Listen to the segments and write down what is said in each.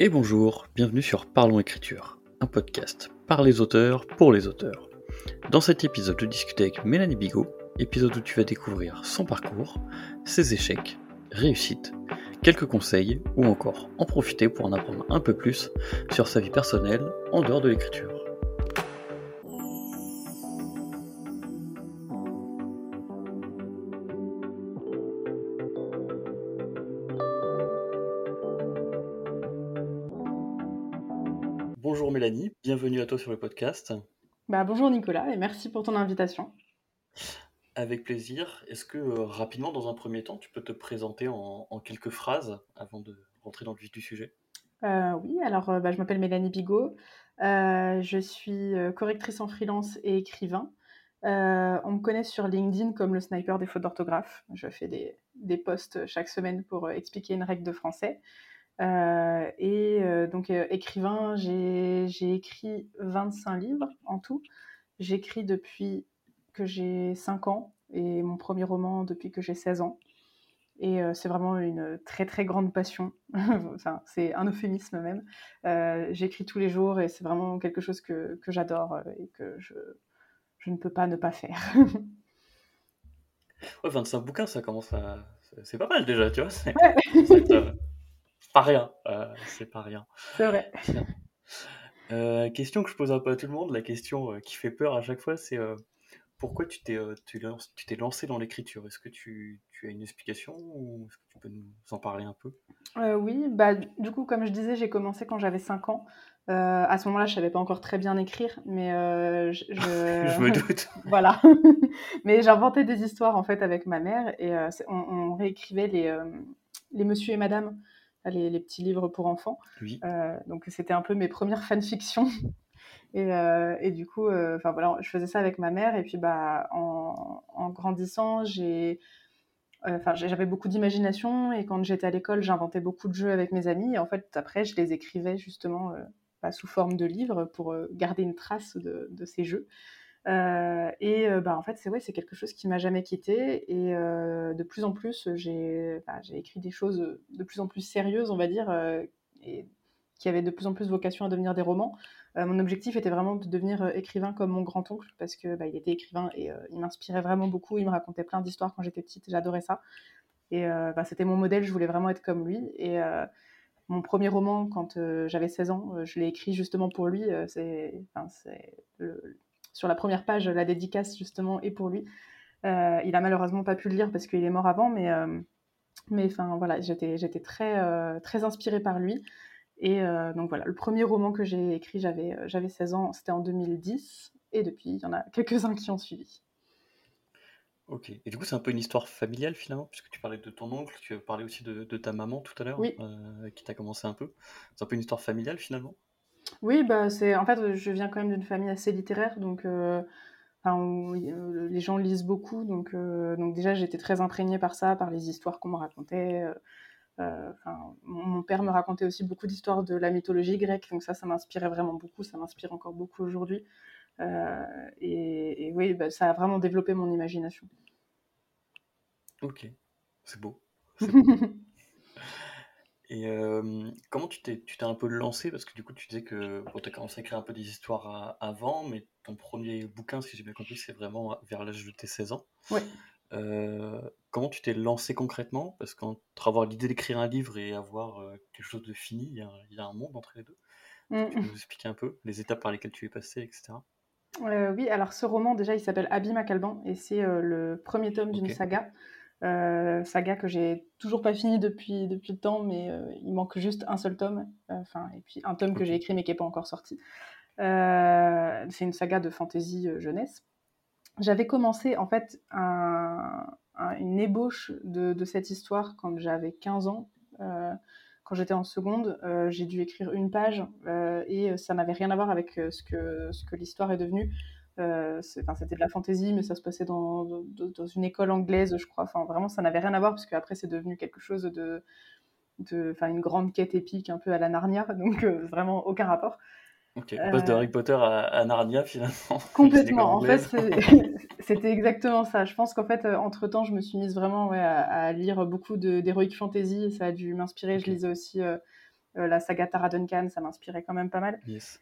Et bonjour, bienvenue sur Parlons Écriture, un podcast par les auteurs pour les auteurs. Dans cet épisode, je discute avec Mélanie Bigot, épisode où tu vas découvrir son parcours, ses échecs, réussites, quelques conseils ou encore en profiter pour en apprendre un peu plus sur sa vie personnelle en dehors de l'écriture. Sur le podcast. Bah, bonjour Nicolas et merci pour ton invitation. Avec plaisir. Est-ce que euh, rapidement, dans un premier temps, tu peux te présenter en, en quelques phrases avant de rentrer dans le vif du sujet? Euh, oui, alors euh, bah, je m'appelle Mélanie Bigot, je suis correctrice en freelance et écrivain. On me connaît sur LinkedIn comme le sniper des fautes d'orthographe. Je fais des, des posts chaque semaine pour expliquer une règle de français. Euh, et euh, donc euh, écrivain, j'ai écrit 25 livres en tout. J'écris depuis que j'ai 5 ans et mon premier roman depuis que j'ai 16 ans. Et c'est vraiment une très très grande passion. enfin, c'est un euphémisme même. J'écris tous les jours et c'est vraiment quelque chose que, que j'adore et que je, je ne peux pas ne pas faire. Ouais, 25 bouquins, ça commence à. c'est- C'est pas mal déjà, tu vois. C'est ouais, c'est, euh, pas rien. euh, c'est pas rien. c'est vrai. Euh, question que je pose un peu à tout le monde, la question euh, qui fait peur à chaque fois, c'est pourquoi tu t'es tu t'es lancé dans l'écriture? Est-ce que tu, tu as une explication ou est-ce que tu peux nous en parler un peu? Euh, oui, bah, du coup, comme je disais, j'ai commencé quand j'avais 5 ans. Euh, à ce moment-là, je savais pas encore très bien écrire, mais euh, je, Je me doute. voilà. mais j'inventais des histoires en fait avec ma mère et on, on réécrivait les, les Monsieur et Madame, les, les petits livres pour enfants. Oui. Euh, donc c'était un peu mes premières fanfictions. Et, euh, et du coup, euh, voilà, je faisais ça avec ma mère et puis bah en, en grandissant, j'ai euh, j'avais beaucoup d'imagination et quand j'étais à l'école, j'inventais beaucoup de jeux avec mes amis. Et en fait, après, je les écrivais justement euh, bah, sous forme de livres pour garder une trace de, de ces jeux. Euh, et euh, bah, en fait, c'est ouais, c'est quelque chose qui m'a jamais quitté. Et euh, de plus en plus, j'ai bah, j'ai écrit des choses de plus en plus sérieuses, on va dire, et qui avaient de plus en plus vocation à devenir des romans. Mon objectif était vraiment de devenir écrivain comme mon grand-oncle, parce que bah, il était écrivain et il m'inspirait vraiment beaucoup. Il me racontait plein d'histoires quand j'étais petite, j'adorais ça. Et bah, c'était mon modèle, je voulais vraiment être comme lui. Et mon premier roman, quand j'avais 16 ans, je l'ai écrit justement pour lui. c'est, sur la première page, la dédicace justement est pour lui. Euh, il a malheureusement pas pu le lire parce qu'il est mort avant, mais, euh, mais enfin voilà, j'étais, j'étais très, euh, très inspirée par lui. Et donc voilà, le premier roman que j'ai écrit, j'avais, euh, j'avais 16 ans, c'était en 2010. Et depuis, il y en a quelques-uns qui ont suivi. Ok. Et du coup, c'est un peu une histoire familiale finalement, puisque tu parlais de ton oncle, tu parlais aussi de, de ta maman tout à l'heure, Oui, qui t'a commencé un peu. C'est un peu une histoire familiale finalement? Oui, bah c'est, en fait, je viens quand même d'une famille assez littéraire, donc euh, enfin, euh, les gens lisent beaucoup, donc, euh, donc déjà j'étais très imprégnée par ça, par les histoires qu'on me racontait. euh, euh, enfin, mon, mon père me racontait aussi beaucoup d'histoires de la mythologie grecque, donc ça, ça m'inspirait vraiment beaucoup, ça m'inspire encore beaucoup aujourd'hui. Euh, et, et oui, bah, ça a vraiment développé mon imagination. Ok. C'est beau. C'est beau. Et euh, comment tu t'es, tu t'es un peu lancé? Parce que du coup, tu disais que bon, tu as commencé à écrire un peu des histoires à- avant, mais ton premier bouquin, si j'ai bien compris, c'est vraiment vers l'âge de tes 16 ans. Ouais. Euh, comment tu t'es lancé concrètement? Parce qu'entre avoir l'idée d'écrire un livre et avoir euh, quelque chose de fini, il y a, il y a un monde entre les deux. Tu peux Mm. nous expliquer un peu les étapes par lesquelles tu es passé, etc. Euh, oui, alors ce roman, déjà, il s'appelle Abîme à Calban et c'est euh, le premier tome d'une saga. Euh, saga que j'ai toujours pas fini depuis, depuis le temps, mais euh, il manque juste un seul tome. Euh, Enfin, et puis un tome que j'ai écrit mais qui n'est pas encore sorti. C'est une saga de fantasy jeunesse. J'avais commencé en fait un- un- une ébauche de, de cette histoire quand j'avais 15 ans. Quand j'étais en seconde, j'ai dû écrire une page et ça n'avait rien à voir avec ce que, ce que l'histoire est devenue. Euh, c'était de la fantaisie, mais ça se passait dans, dans, dans une école anglaise, je crois. Enfin, vraiment, ça n'avait rien à voir parce qu'après, c'est devenu quelque chose de, enfin, une grande quête épique un peu à la Narnia, donc euh, vraiment aucun rapport. Ok, on passe de Euh, Harry Potter à, à Narnia finalement. Complètement. En fait, c'était exactement ça. Je pense qu'en fait, euh, entre-temps, je me suis mise vraiment ouais, à, à lire beaucoup d'heroic fantasy et ça a dû m'inspirer. Je lisais aussi euh, la saga Tara Duncan, ça m'inspirait quand même pas mal. Yes.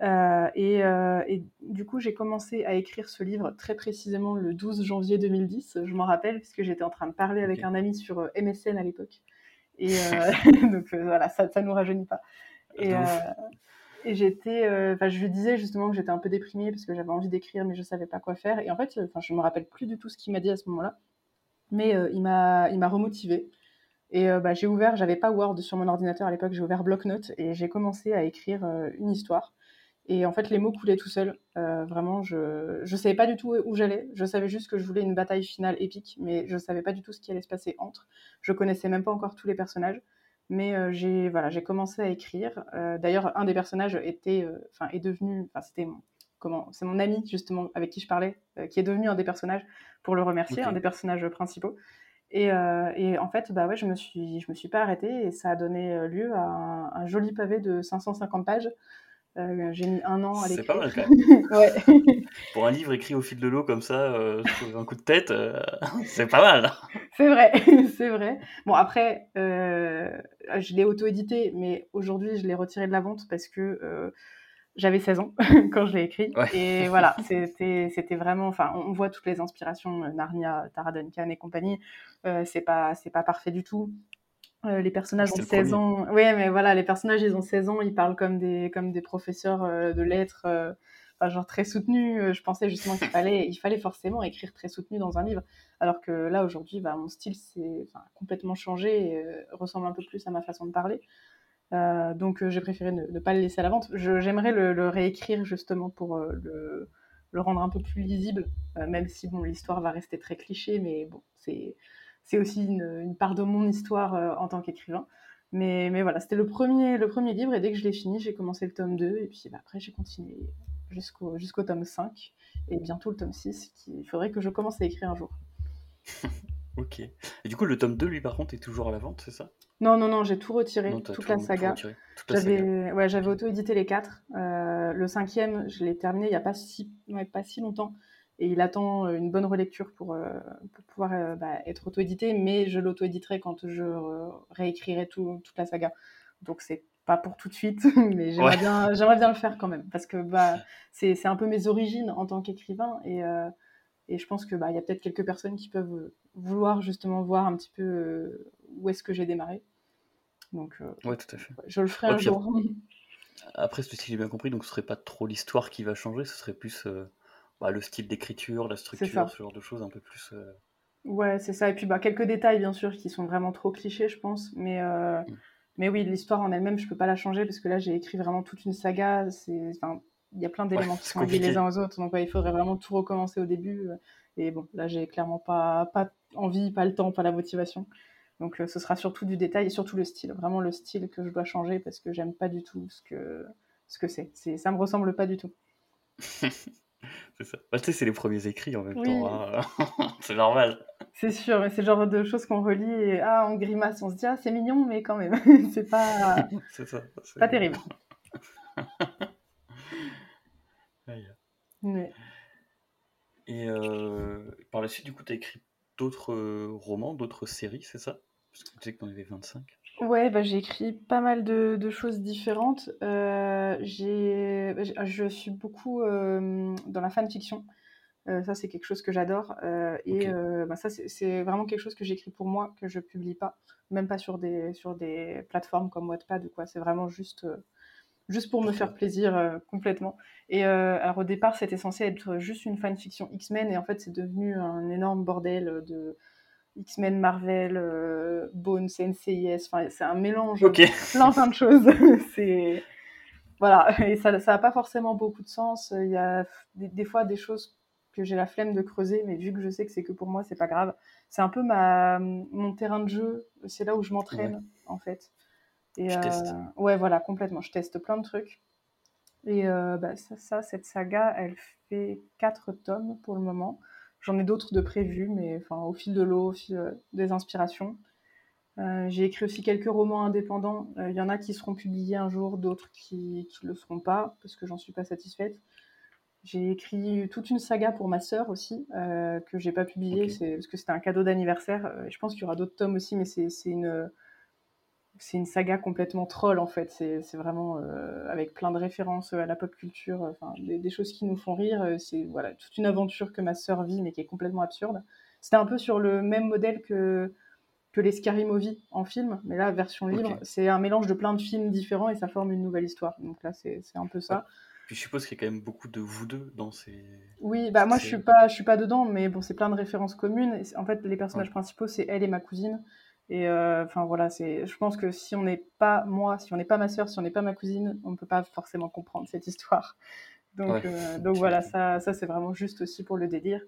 Et, et, du coup, j'ai commencé à écrire ce livre très précisément le 12 janvier 2010. Je m'en rappelle, puisque j'étais en train de parler avec un ami sur MSN à l'époque. Et donc voilà, ça ne nous rajeunit pas. Et, et j'étais, euh, enfin, je lui disais justement que j'étais un peu déprimée parce que j'avais envie d'écrire, mais je savais pas quoi faire. Et en fait, enfin, je me rappelle plus du tout ce qu'il m'a dit à ce moment-là, mais euh, il m'a, il m'a remotivée. Et euh, bah, j'ai ouvert, j'avais pas Word sur mon ordinateur à l'époque, j'ai ouvert Blocknote et j'ai commencé à écrire une histoire. Et en fait, les mots coulaient tout seuls. vraiment, je je savais pas du tout où j'allais. Je savais juste que je voulais une bataille finale épique, mais je savais pas du tout ce qui allait se passer entre. Je connaissais même pas encore tous les personnages. Mais euh, j'ai voilà, j'ai commencé à écrire. Euh, d'ailleurs, un des personnages était, euh, enfin, est devenu, enfin, c'était comment, c'est mon ami justement avec qui je parlais, qui est devenu un des personnages pour le remercier, un des personnages principaux. Et, et, en fait, bah ouais, je me suis, je me suis pas arrêtée et ça a donné lieu à un joli pavé de 550 pages euh, j'ai mis un an à l'écrire. C'est pas mal quand même. ouais. Pour un livre écrit au fil de l'eau comme ça, euh, un coup de tête, euh, c'est pas mal. C'est vrai, c'est vrai. Bon après, je l'ai auto-édité, mais aujourd'hui je l'ai retiré de la vente parce que j'avais 16 ans quand je l'ai écrit. Et voilà, c'était, vraiment. Enfin, on voit toutes les inspirations, Narnia, Tara Duncan et compagnie. c'est pas, c'est pas parfait du tout. Euh, les personnages ont 16 ans. Oui, mais voilà, les personnages, ils ont 16 ans, ils parlent comme des, comme des professeurs euh, de lettres, euh, enfin, genre très soutenus. Je pensais justement qu'il fallait, il fallait forcément écrire très soutenu dans un livre. Alors que là, aujourd'hui, bah, mon style s'est complètement changé et ressemble un peu plus à ma façon de parler. donc, j'ai préféré ne, pas le laisser à la vente. J'aimerais le, le, réécrire justement pour le, le, rendre un peu plus lisible, même si bon, l'histoire va rester très cliché, mais bon, c'est c'est aussi une, part de mon histoire euh, en tant qu'écrivain. Mais, mais voilà, c'était le premier, le premier livre, et dès que je l'ai fini, j'ai commencé le tome 2, et puis bah, après j'ai continué jusqu'au jusqu'au tome 5, et bientôt le tome 6, qu'il faudrait que je commence à écrire un jour. ok. Et du coup, le tome 2, lui, par contre, est toujours à la vente, c'est ça? Non, non, non, j'ai tout retiré, toute, la saga. J'avais ouais, auto-édité les quatre. Euh, le cinquième, je l'ai terminé il n'y a pas si, ouais, pas si longtemps et il attend euh, une bonne relecture pour, euh, pour pouvoir euh, bah, être auto-édité, mais je l'auto-éditerai quand je réécrirai tout, toute la saga. Donc c'est pas pour tout de suite, mais j'aimerais bien, j'aimerais bien le faire quand même, parce que bah, c'est, c'est un peu mes origines en tant qu'écrivain, et, et je pense qu'il bah, y a peut-être quelques personnes qui peuvent vouloir justement voir un petit peu où est-ce que j'ai démarré. Donc ouais, tout à fait. je le ferai un jour. Après, si j'ai bien compris, donc ce serait pas trop l'histoire qui va changer, ce serait plus bah, le style d'écriture, la structure, ce genre de choses un peu plus. Euh, ouais, c'est ça. Et puis bah, quelques détails, bien sûr, qui sont vraiment trop clichés, je pense. Mais, euh, mm. mais oui, l'histoire en elle-même, je peux pas la changer parce que là, j'ai écrit vraiment toute une saga. Enfin, il y a plein d'éléments qui sont liés les uns aux autres. Donc, il faudrait vraiment tout recommencer au début. Euh, et bon, là, j'ai clairement pas, pas envie, pas le temps, pas la motivation. Donc, ce sera surtout du détail et surtout le style. Vraiment le style que je dois changer parce que j'aime pas du tout ce que ce que c'est. Ça me ressemble pas du tout. c'est ça. Bah, tu sais, c'est les premiers écrits en même temps. Hein. c'est normal. C'est sûr, mais c'est le genre de choses qu'on relit et ah, on grimace, on se dit ah, c'est mignon, mais quand même, c'est pas. c'est ça. Pas terrible. Et euh, par la suite, du coup, tu as écrit d'autres euh, romans, d'autres séries, c'est ça? Parce que tu sais que tu en avais 25. Ouais, bah, j'ai écrit pas mal de, de choses différentes. Euh, j'ai, bah, je suis beaucoup euh, dans la fanfiction. Euh, ça, c'est quelque chose que j'adore. Euh, et euh, bah, ça, c'est vraiment quelque chose que j'écris pour moi, que je publie pas, même pas sur des, sur des plateformes comme Wattpad ou quoi. C'est vraiment juste, juste pour me faire plaisir complètement. Et alors au départ, c'était censé être juste une fanfiction X-Men, et en fait, c'est devenu un énorme bordel de X-Men, Marvel, euh, Bones, NCIS, c'est un mélange de plein, de choses. c'est voilà, et ça n'a pas forcément beaucoup de sens. Il y a des, fois des choses que j'ai la flemme de creuser, mais vu que je sais que c'est que pour moi, c'est pas grave. C'est un peu ma, mon terrain de jeu, c'est là où je m'entraîne, en fait. Et, euh, ouais, voilà, complètement. Je teste plein de trucs. Et euh, bah, ça, ça, cette saga, elle fait quatre tomes pour le moment. J'en ai d'autres de prévus, mais enfin, au fil de l'eau, au fil euh, des inspirations. Euh, j'ai écrit aussi quelques romans indépendants. Euh, il y en a qui seront publiés un jour, d'autres qui ne le seront pas, parce que j'en suis pas satisfaite. J'ai écrit toute une saga pour ma sœur aussi, euh, que j'ai pas publiée, parce que c'était un cadeau d'anniversaire. je pense qu'il y aura d'autres tomes aussi, mais c'est une, c'est une saga complètement troll en fait. C'est vraiment avec plein de références à la pop culture, enfin des, choses qui nous font rire. C'est voilà toute une aventure que ma sœur vit mais qui est complètement absurde. C'était un peu sur le même modèle que que les Scary Movie en film, mais là version libre, c'est un mélange de plein de films différents et ça forme une nouvelle histoire. Donc là c'est un peu ça. Puis je suppose qu'il y a quand même beaucoup de vous deux dans ces. Oui, bah moi je suis pas, je suis pas dedans, mais bon, c'est plein de références communes. en fait, les personnages principaux, c'est elle et ma cousine. Et euh, enfin voilà, c'est. Je pense que si on n'est pas moi, si on n'est pas ma soeur, si on n'est pas ma cousine, on ne peut pas forcément comprendre cette histoire. Donc, euh, donc voilà, ça, ça c'est vraiment juste aussi pour le délire.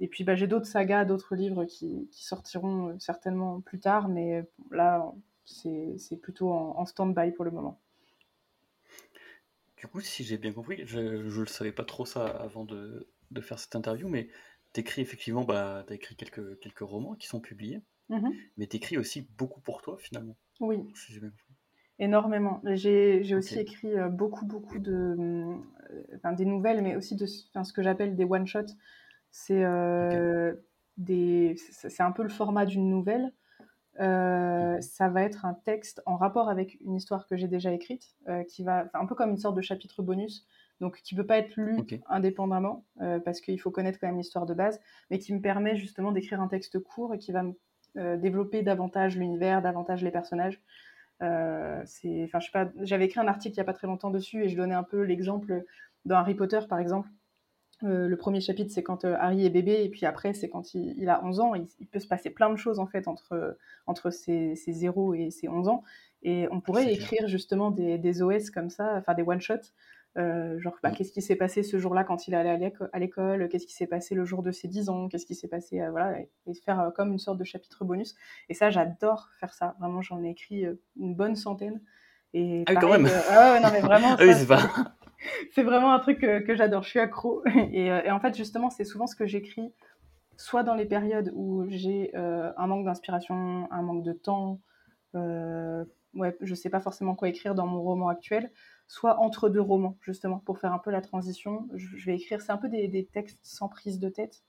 Et puis bah, j'ai d'autres sagas, d'autres livres qui, qui, sortiront euh, certainement plus tard, mais là c'est plutôt en, en stand-by pour le moment. Du coup, si j'ai bien compris, je ne le savais pas trop ça avant de, de faire cette interview, mais tu écris effectivement, bah, as écrit quelques, quelques romans qui sont publiés, mmh mais tu écris aussi beaucoup pour toi finalement. Oui. Énormément. J'ai aussi écrit euh, beaucoup, beaucoup de. Euh, des nouvelles, mais aussi de ce que j'appelle des one-shots. C'est euh, c'est un peu le format d'une nouvelle, euh, ça va être un texte en rapport avec une histoire que j'ai déjà écrite, qui va un peu comme une sorte de chapitre bonus, donc qui peut pas être lu indépendamment euh, parce qu'il faut connaître quand même l'histoire de base, mais qui me permet justement d'écrire un texte court et qui va développer davantage l'univers, davantage les personnages. c'est, enfin, je sais pas, j'avais écrit un article il y a pas très longtemps dessus et je donnais un peu l'exemple dans Harry Potter par exemple euh, le premier chapitre, c'est quand euh, Harry est bébé, et puis après, c'est quand il, a 11 ans. Il, peut se passer plein de choses, en fait, entre, entre ses, 0 et ses 11 ans. Et on pourrait écrire justement des, OS comme ça, enfin des one-shots. Euh, genre, bah, mm. qu'est-ce qui s'est passé ce jour-là quand il est allé à l'école? Qu'est-ce qui s'est passé le jour de ses 10 ans? Qu'est-ce qui s'est passé Voilà, et, faire comme une sorte de chapitre bonus. Et ça, j'adore faire ça. Vraiment, j'en ai écrit une bonne centaine. Et ah quand même ah non, mais vraiment. ah oui, c'est pas c'est vraiment un truc que, j'adore, je suis accro. Euh, et, en fait, justement, c'est souvent ce que j'écris, soit dans les périodes où j'ai euh, un manque d'inspiration, un manque de temps, euh, ouais, je sais pas forcément quoi écrire dans mon roman actuel, soit entre deux romans, justement, pour faire un peu la transition. Je, vais écrire, c'est un peu des, textes sans prise de tête.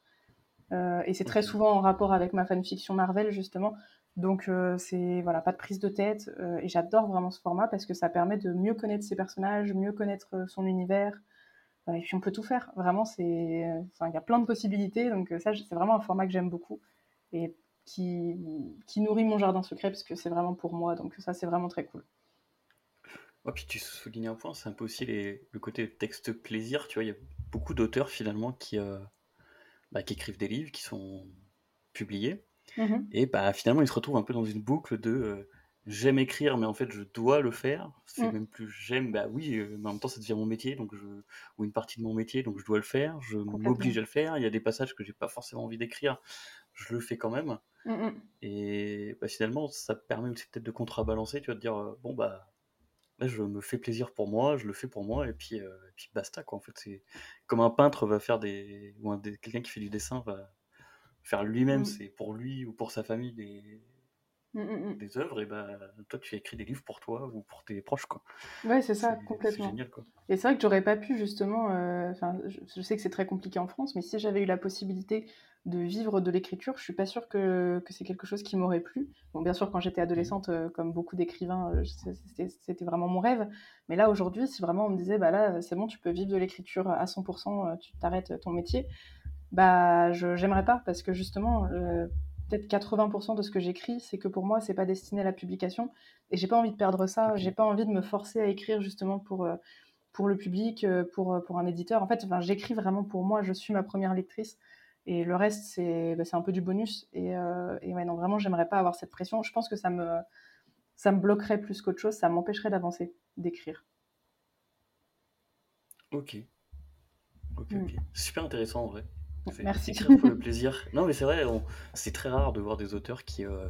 Euh, et c'est très souvent en rapport avec ma fanfiction Marvel, justement. Donc euh, c'est voilà, pas de prise de tête euh, et j'adore vraiment ce format parce que ça permet de mieux connaître ses personnages, mieux connaître son univers. et puis on peut tout faire. Vraiment, c'est il y a plein de possibilités. Donc ça, c'est vraiment un format que j'aime beaucoup et qui, qui nourrit mon jardin secret parce que c'est vraiment pour moi. Donc ça, c'est vraiment très cool. Oh, puis tu soulignes un point, c'est un peu aussi le côté texte plaisir. Tu vois, il y a beaucoup d'auteurs finalement qui, bah, qui écrivent des livres qui sont publiés Mmh et bah, finalement, il se retrouve un peu dans une boucle de euh, j'aime écrire, mais en fait, je dois le faire. C'est mmh. même plus j'aime, bah oui, euh, mais en même temps, ça devient mon métier, donc je... ou une partie de mon métier, donc je dois le faire. Je m'oblige à le faire. Il y a des passages que j'ai pas forcément envie d'écrire, je le fais quand même. Mmh et bah, finalement, ça permet aussi peut-être de contrebalancer, tu vas te dire, euh, bon, bah. Là, je me fais plaisir pour moi, je le fais pour moi, et puis, et puis basta, quoi. En fait, c'est comme un peintre va faire des. ou quelqu'un qui fait du dessin va, faire lui-même, mm. c'est pour lui ou pour sa famille des, mm, mm, des œuvres, et ben toi tu as écrit des livres pour toi ou pour tes proches. Quoi. Ouais, c'est ça, complètement. C'est génial, quoi. Et c'est vrai que j'aurais pas pu justement, euh, enfin, je, sais que c'est très compliqué en France, mais si j'avais eu la possibilité de vivre de l'écriture, je suis pas sûre que, que c'est quelque chose qui m'aurait plu. Bon, bien sûr, quand j'étais adolescente, euh, comme beaucoup d'écrivains, euh, c'était vraiment mon rêve. Mais là, aujourd'hui, si vraiment on me disait, bah là, c'est bon, tu peux vivre de l'écriture à 100%, tu t'arrêtes ton métier, bah, je j'aimerais pas parce que justement, euh, peut-être 80% de ce que j'écris, c'est que pour moi, c'est pas destiné à la publication et j'ai pas envie de perdre ça. J'ai pas envie de me forcer à écrire justement pour euh, pour le public, euh, pour pour un éditeur. En fait, enfin, j'écris vraiment pour moi. Je suis ma première lectrice et le reste, c'est bah, un peu du bonus. Et, et ouais, non, vraiment, j'aimerais pas avoir cette pression. Je pense que ça me ça me bloquerait plus qu'autre chose. Ça m'empêcherait d'avancer, d'écrire. Ok. Ok, mm. Super intéressant en vrai. Merci. pour le plaisir. Non, mais c'est vrai, c'est très rare de voir des auteurs qui euh,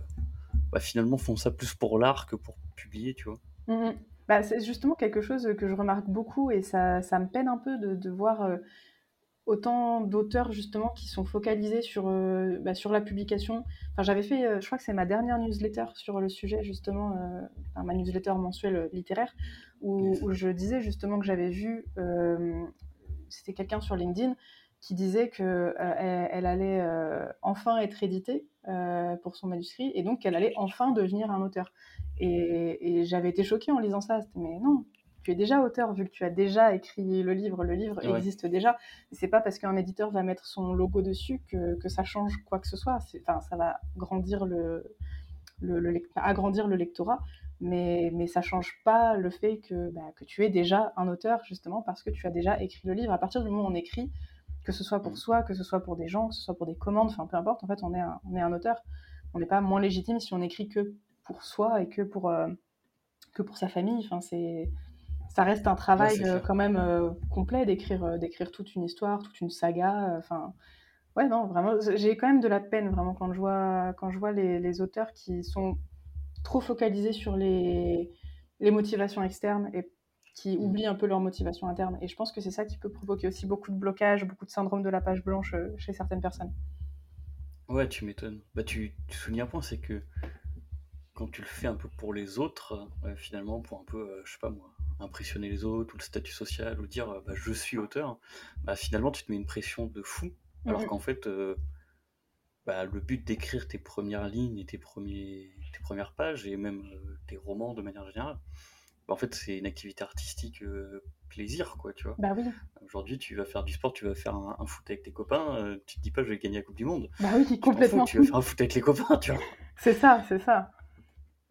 bah, finalement font ça plus pour l'art que pour publier, tu vois. Mmh bah, c'est justement quelque chose que je remarque beaucoup et ça, ça me peine un peu de, de voir euh, autant d'auteurs justement qui sont focalisés sur, euh, bah, sur la publication. Enfin, j'avais fait, je crois que c'est ma dernière newsletter sur le sujet justement, ma newsletter mensuelle littéraire, où, où, je disais justement que j'avais vu, c'était quelqu'un sur LinkedIn qui disait qu'elle elle allait enfin être éditée pour son manuscrit et donc qu'elle allait enfin devenir un auteur. Et, et j'avais été choquée en lisant ça. Mais non, tu es déjà auteur vu que tu as déjà écrit le livre. Le livre existe déjà. C'est pas parce qu'un éditeur va mettre son logo dessus que, que ça change quoi que ce soit. Enfin, ça va grandir le, le, agrandir le lectorat, mais, mais ça change pas le fait que, bah, que tu es déjà un auteur justement parce que tu as déjà écrit le livre. À partir du moment où on écrit, que ce soit pour mm. soi, que ce soit pour des gens, que ce soit pour des commandes, enfin peu importe, en fait, on est un, on est un auteur. On n'est pas moins légitime si on écrit que pour soi et que pour, euh, que pour sa famille. Enfin, c'est ça reste un travail euh, quand même euh, complet d'écrire euh, d'écrire toute une histoire, toute une saga. Enfin, ouais, non, vraiment, j'ai quand même de la peine vraiment quand je vois quand je vois les, les auteurs qui sont trop focalisés sur les, les motivations externes et qui mmh. oublient un peu leur motivation interne. Et je pense que c'est ça qui peut provoquer aussi beaucoup de blocages, beaucoup de syndrome de la page blanche chez certaines personnes. Ouais, tu m'étonnes. Bah, tu, tu souviens un point, c'est que quand tu le fais un peu pour les autres, finalement, pour un peu, je sais pas moi, impressionner les autres, ou le statut social, ou dire bah, je suis auteur, bah, finalement tu te mets une pression de fou. Alors qu'en fait, euh, bah, le but d'écrire tes premières lignes et tes, premiers, tes premières pages, et même euh, tes romans de manière générale, bah, en fait c'est une activité artistique euh, plaisir, quoi, tu vois. Bah oui. Aujourd'hui, tu vas faire du sport, tu vas faire un, foot avec tes copains, tu te dis pas je vais gagner la Coupe du Monde. Bah oui, complètement. tu vas faire un foot avec les copains, tu vois. C'est ça, c'est ça.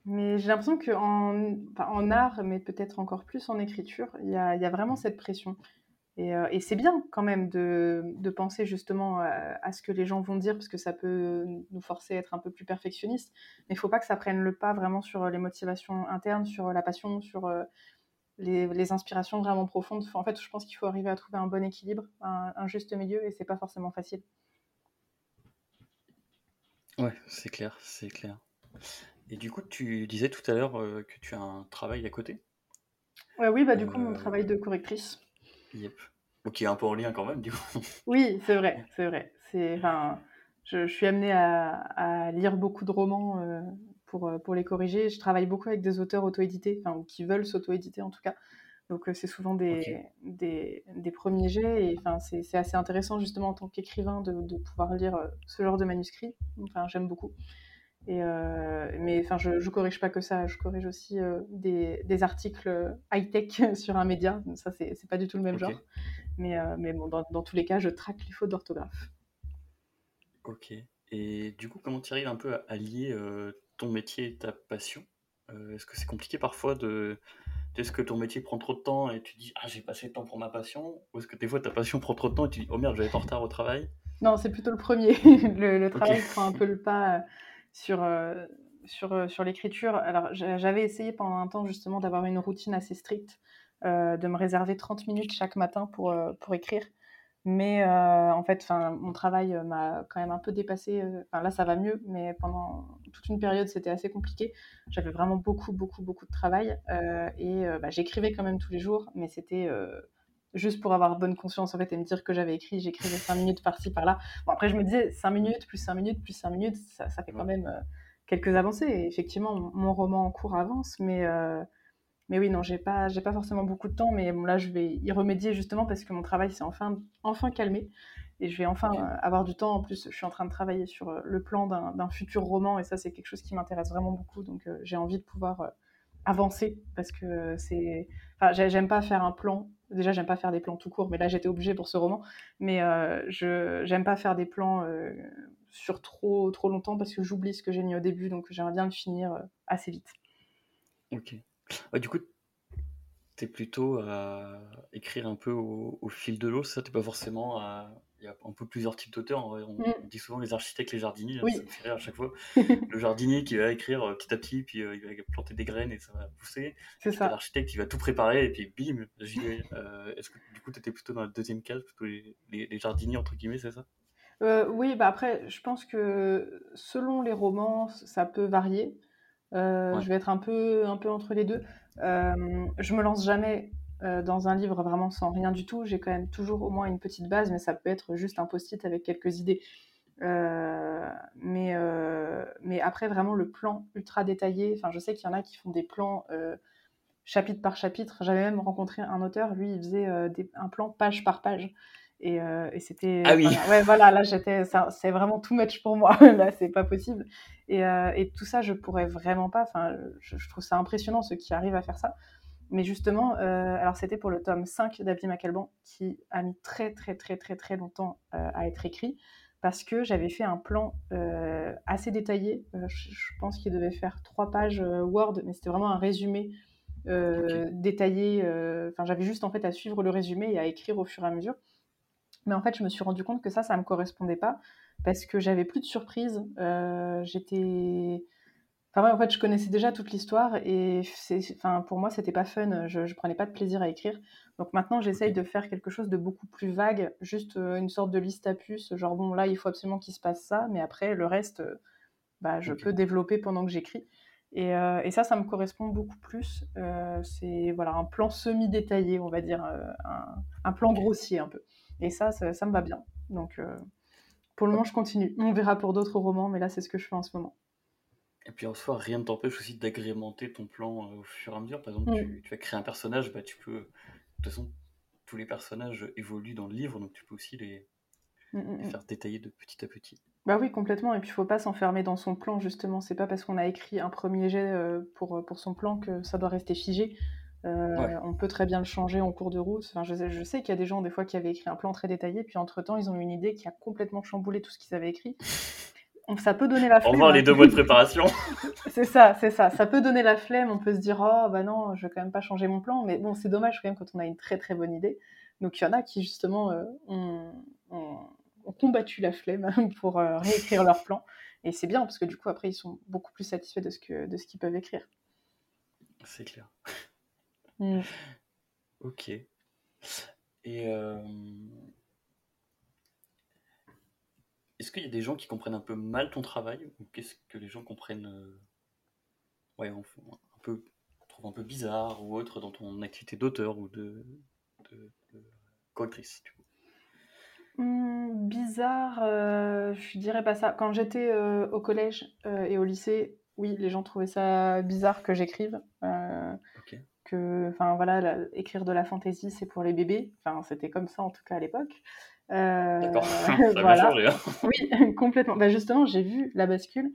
Mais j'ai l'impression qu'en en art, mais peut-être encore plus en écriture, il y a, y a, vraiment cette pression. Et, euh, et c'est bien quand même de, de penser justement à, ce que les gens vont dire, parce que ça peut nous forcer à être un peu plus perfectionnistes. Mais il ne faut pas que ça prenne le pas vraiment sur les motivations internes, sur la passion, sur euh, les, les, inspirations vraiment profondes. En fait, je pense qu'il faut arriver à trouver un bon équilibre, un, un juste milieu, et c'est pas forcément facile. Ouais, c'est clair, c'est clair. Et du coup, tu disais tout à l'heure euh, que tu as un travail à côté ouais, Oui, bah, du coup, mon euh, travail de correctrice. Yep. Ok, un peu en lien quand même, du coup. Oui, c'est vrai, c'est vrai. C'est, je, je, suis amenée à, à, lire beaucoup de romans euh, pour, pour les corriger. Je travaille beaucoup avec des auteurs auto-édités, enfin, ou qui veulent s'auto-éditer en tout cas. Donc c'est souvent des, des, des, premiers jets et enfin, c'est assez intéressant justement en tant qu'écrivain de, de, pouvoir lire ce genre de manuscrit. Enfin, j'aime beaucoup. Et euh, mais enfin, je, je corrige pas que ça, je corrige aussi euh, des, des, articles high-tech sur un média. Ça, c'est pas du tout le même genre. Mais, euh, mais bon, dans, dans, tous les cas, je traque les fautes d'orthographe. Ok. Et du coup, comment tu arrives un peu à allier ton métier et ta passion? Est-ce que c'est compliqué parfois de. Est-ce que ton métier prend trop de temps et tu dis Ah, j'ai passé le temps pour ma passion? Ou est-ce que des fois ta passion prend trop de temps et tu dis Oh merde, je vais être en retard au travail? Non, c'est plutôt le premier. le, le, travail prend un peu le pas sur, euh, sur, euh, sur l'écriture. Alors, j'avais essayé pendant un temps justement d'avoir une routine assez stricte, euh, de me réserver 30 minutes chaque matin pour, pour écrire. Mais en fait, mon travail m'a quand même un peu dépassé. Enfin, là, ça va mieux, mais pendant toute une période, c'était assez compliqué. J'avais vraiment beaucoup, beaucoup, beaucoup de travail. et bah, j'écrivais quand même tous les jours, mais c'était juste pour avoir bonne conscience en fait et me dire que j'avais écrit, j'écrivais 5 minutes par-ci par-là. Bon, après, je me disais 5 minutes plus 5 minutes plus 5 minutes, ça, ça fait quand même euh, quelques avancées. Et effectivement, mon, roman en cours avance, mais, euh, mais oui, non, j'ai pas, j'ai pas forcément beaucoup de temps, mais bon, là, je vais y remédier justement parce que mon travail s'est enfin, enfin calmé et je vais enfin euh, avoir du temps. En plus, je suis en train de travailler sur le plan d'un futur roman et ça, c'est quelque chose qui m'intéresse vraiment beaucoup. Donc, j'ai envie de pouvoir avancer parce que c'est. Enfin, j'aime pas faire un plan Déjà, j'aime pas faire des plans tout court, mais là, j'étais obligée pour ce roman. Mais euh, je j'aime pas faire des plans euh, sur trop, trop longtemps parce que j'oublie ce que j'ai mis au début, donc j'aimerais bien le finir euh, assez vite. Ok. du coup, tu es plutôt à écrire un peu au, au fil de l'eau, ça? T'es pas forcément à il y a un peu plusieurs types d'auteurs. On, mm. dit souvent les architectes, les jardiniers, ça me fait rire à chaque fois. le jardinier qui va écrire euh, petit à petit, puis euh, il va planter des graines et ça va pousser. C'est ça. L'architecte qui va tout préparer et puis bim, j'y vais. Euh, est-ce que du coup tu étais plutôt dans la deuxième case, plutôt les, les, jardiniers entre guillemets, c'est ça? Oui, bah après, je pense que selon les romans, ça peut varier. Je vais être un peu, un peu entre les deux. je me lance jamais euh, dans un livre vraiment sans rien du tout, j'ai quand même toujours au moins une petite base, mais ça peut être juste un post-it avec quelques idées. Euh, mais, euh, mais après, vraiment, le plan ultra détaillé, enfin, je sais qu'il y en a qui font des plans chapitre par chapitre. J'avais même rencontré un auteur, lui, il faisait un plan page par page. Et, c'était. Ah oui. ouais, voilà, là, j'étais. C'est vraiment too much pour moi. là, c'est pas possible. Et, et, tout ça, je pourrais vraiment pas. Enfin, je, je, trouve ça impressionnant ceux qui arrivent à faire ça. Mais justement, alors c'était pour le tome 5 d'Abdi Macalban qui a mis très, très, très, très, très longtemps à être écrit parce que j'avais fait un plan euh, assez détaillé. Euh, je, pense qu'il devait faire trois pages euh, Word, mais c'était vraiment un résumé détaillé. Enfin, j'avais juste en fait à suivre le résumé et à écrire au fur et à mesure. Mais en fait, je me suis rendu compte que ça, ça me correspondait pas parce que j'avais plus de surprises. J'étais Enfin, en fait, je connaissais déjà toute l'histoire et enfin, pour moi, c'était pas fun. Je, je prenais pas de plaisir à écrire. Donc maintenant, j'essaye de faire quelque chose de beaucoup plus vague, juste euh, une sorte de liste à puces. Genre, bon, là, il faut absolument qu'il se passe ça, mais après, le reste, euh, bah, je peux développer pendant que j'écris. Et, euh, et, ça, ça me correspond beaucoup plus. c'est voilà, un plan semi-détaillé, on va dire, un, un, plan grossier un peu. Et ça, ça, ça me va bien. Donc, pour le moment, je continue. On verra pour d'autres romans, mais là, c'est ce que je fais en ce moment. Et puis en soi, rien ne t'empêche aussi d'agrémenter ton plan euh, au fur et à mesure. Par exemple, mm. tu, vas créer un personnage, bah, tu peux. De toute façon, tous les personnages évoluent dans le livre, donc tu peux aussi les, mm, mm, faire détailler de petit à petit. Bah oui, complètement. Et puis il faut pas s'enfermer dans son plan, justement. C'est pas parce qu'on a écrit un premier jet euh, pour, pour son plan que ça doit rester figé. Euh, on peut très bien le changer en cours de route. Enfin, je, je sais qu'il y a des gens, des fois, qui avaient écrit un plan très détaillé, puis entre-temps, ils ont eu une idée qui a complètement chamboulé tout ce qu'ils avaient écrit ça peut donner la flemme. Au revoir les deux mois de préparation. c'est ça, c'est ça. Ça peut donner la flemme. On peut se dire, oh bah non, je vais quand même pas changer mon plan. Mais bon, c'est dommage quand même quand on a une très très bonne idée. Donc il y en a qui justement euh, ont, combattu la flemme pour euh, réécrire leur plan. Et c'est bien parce que du coup après ils sont beaucoup plus satisfaits de ce que de ce qu'ils peuvent écrire. C'est clair. Mm. Ok. Et euh, Est-ce qu'il y a des gens qui comprennent un peu mal ton travail ou qu'est-ce que les gens comprennent euh, ouais, un, peu trouvent un peu bizarre ou autre dans ton activité d'auteur ou de, de, co-autrice mmh, Bizarre, euh, je dirais pas ça. Quand j'étais euh, au collège et au lycée, oui, les gens trouvaient ça bizarre que j'écrive. Que, enfin voilà, écrire de la fantaisie, c'est pour les bébés. Enfin, c'était comme ça en tout cas à l'époque. Euh, D'accord, ça voilà. changé. Hein. oui, complètement. Bah justement, j'ai vu la bascule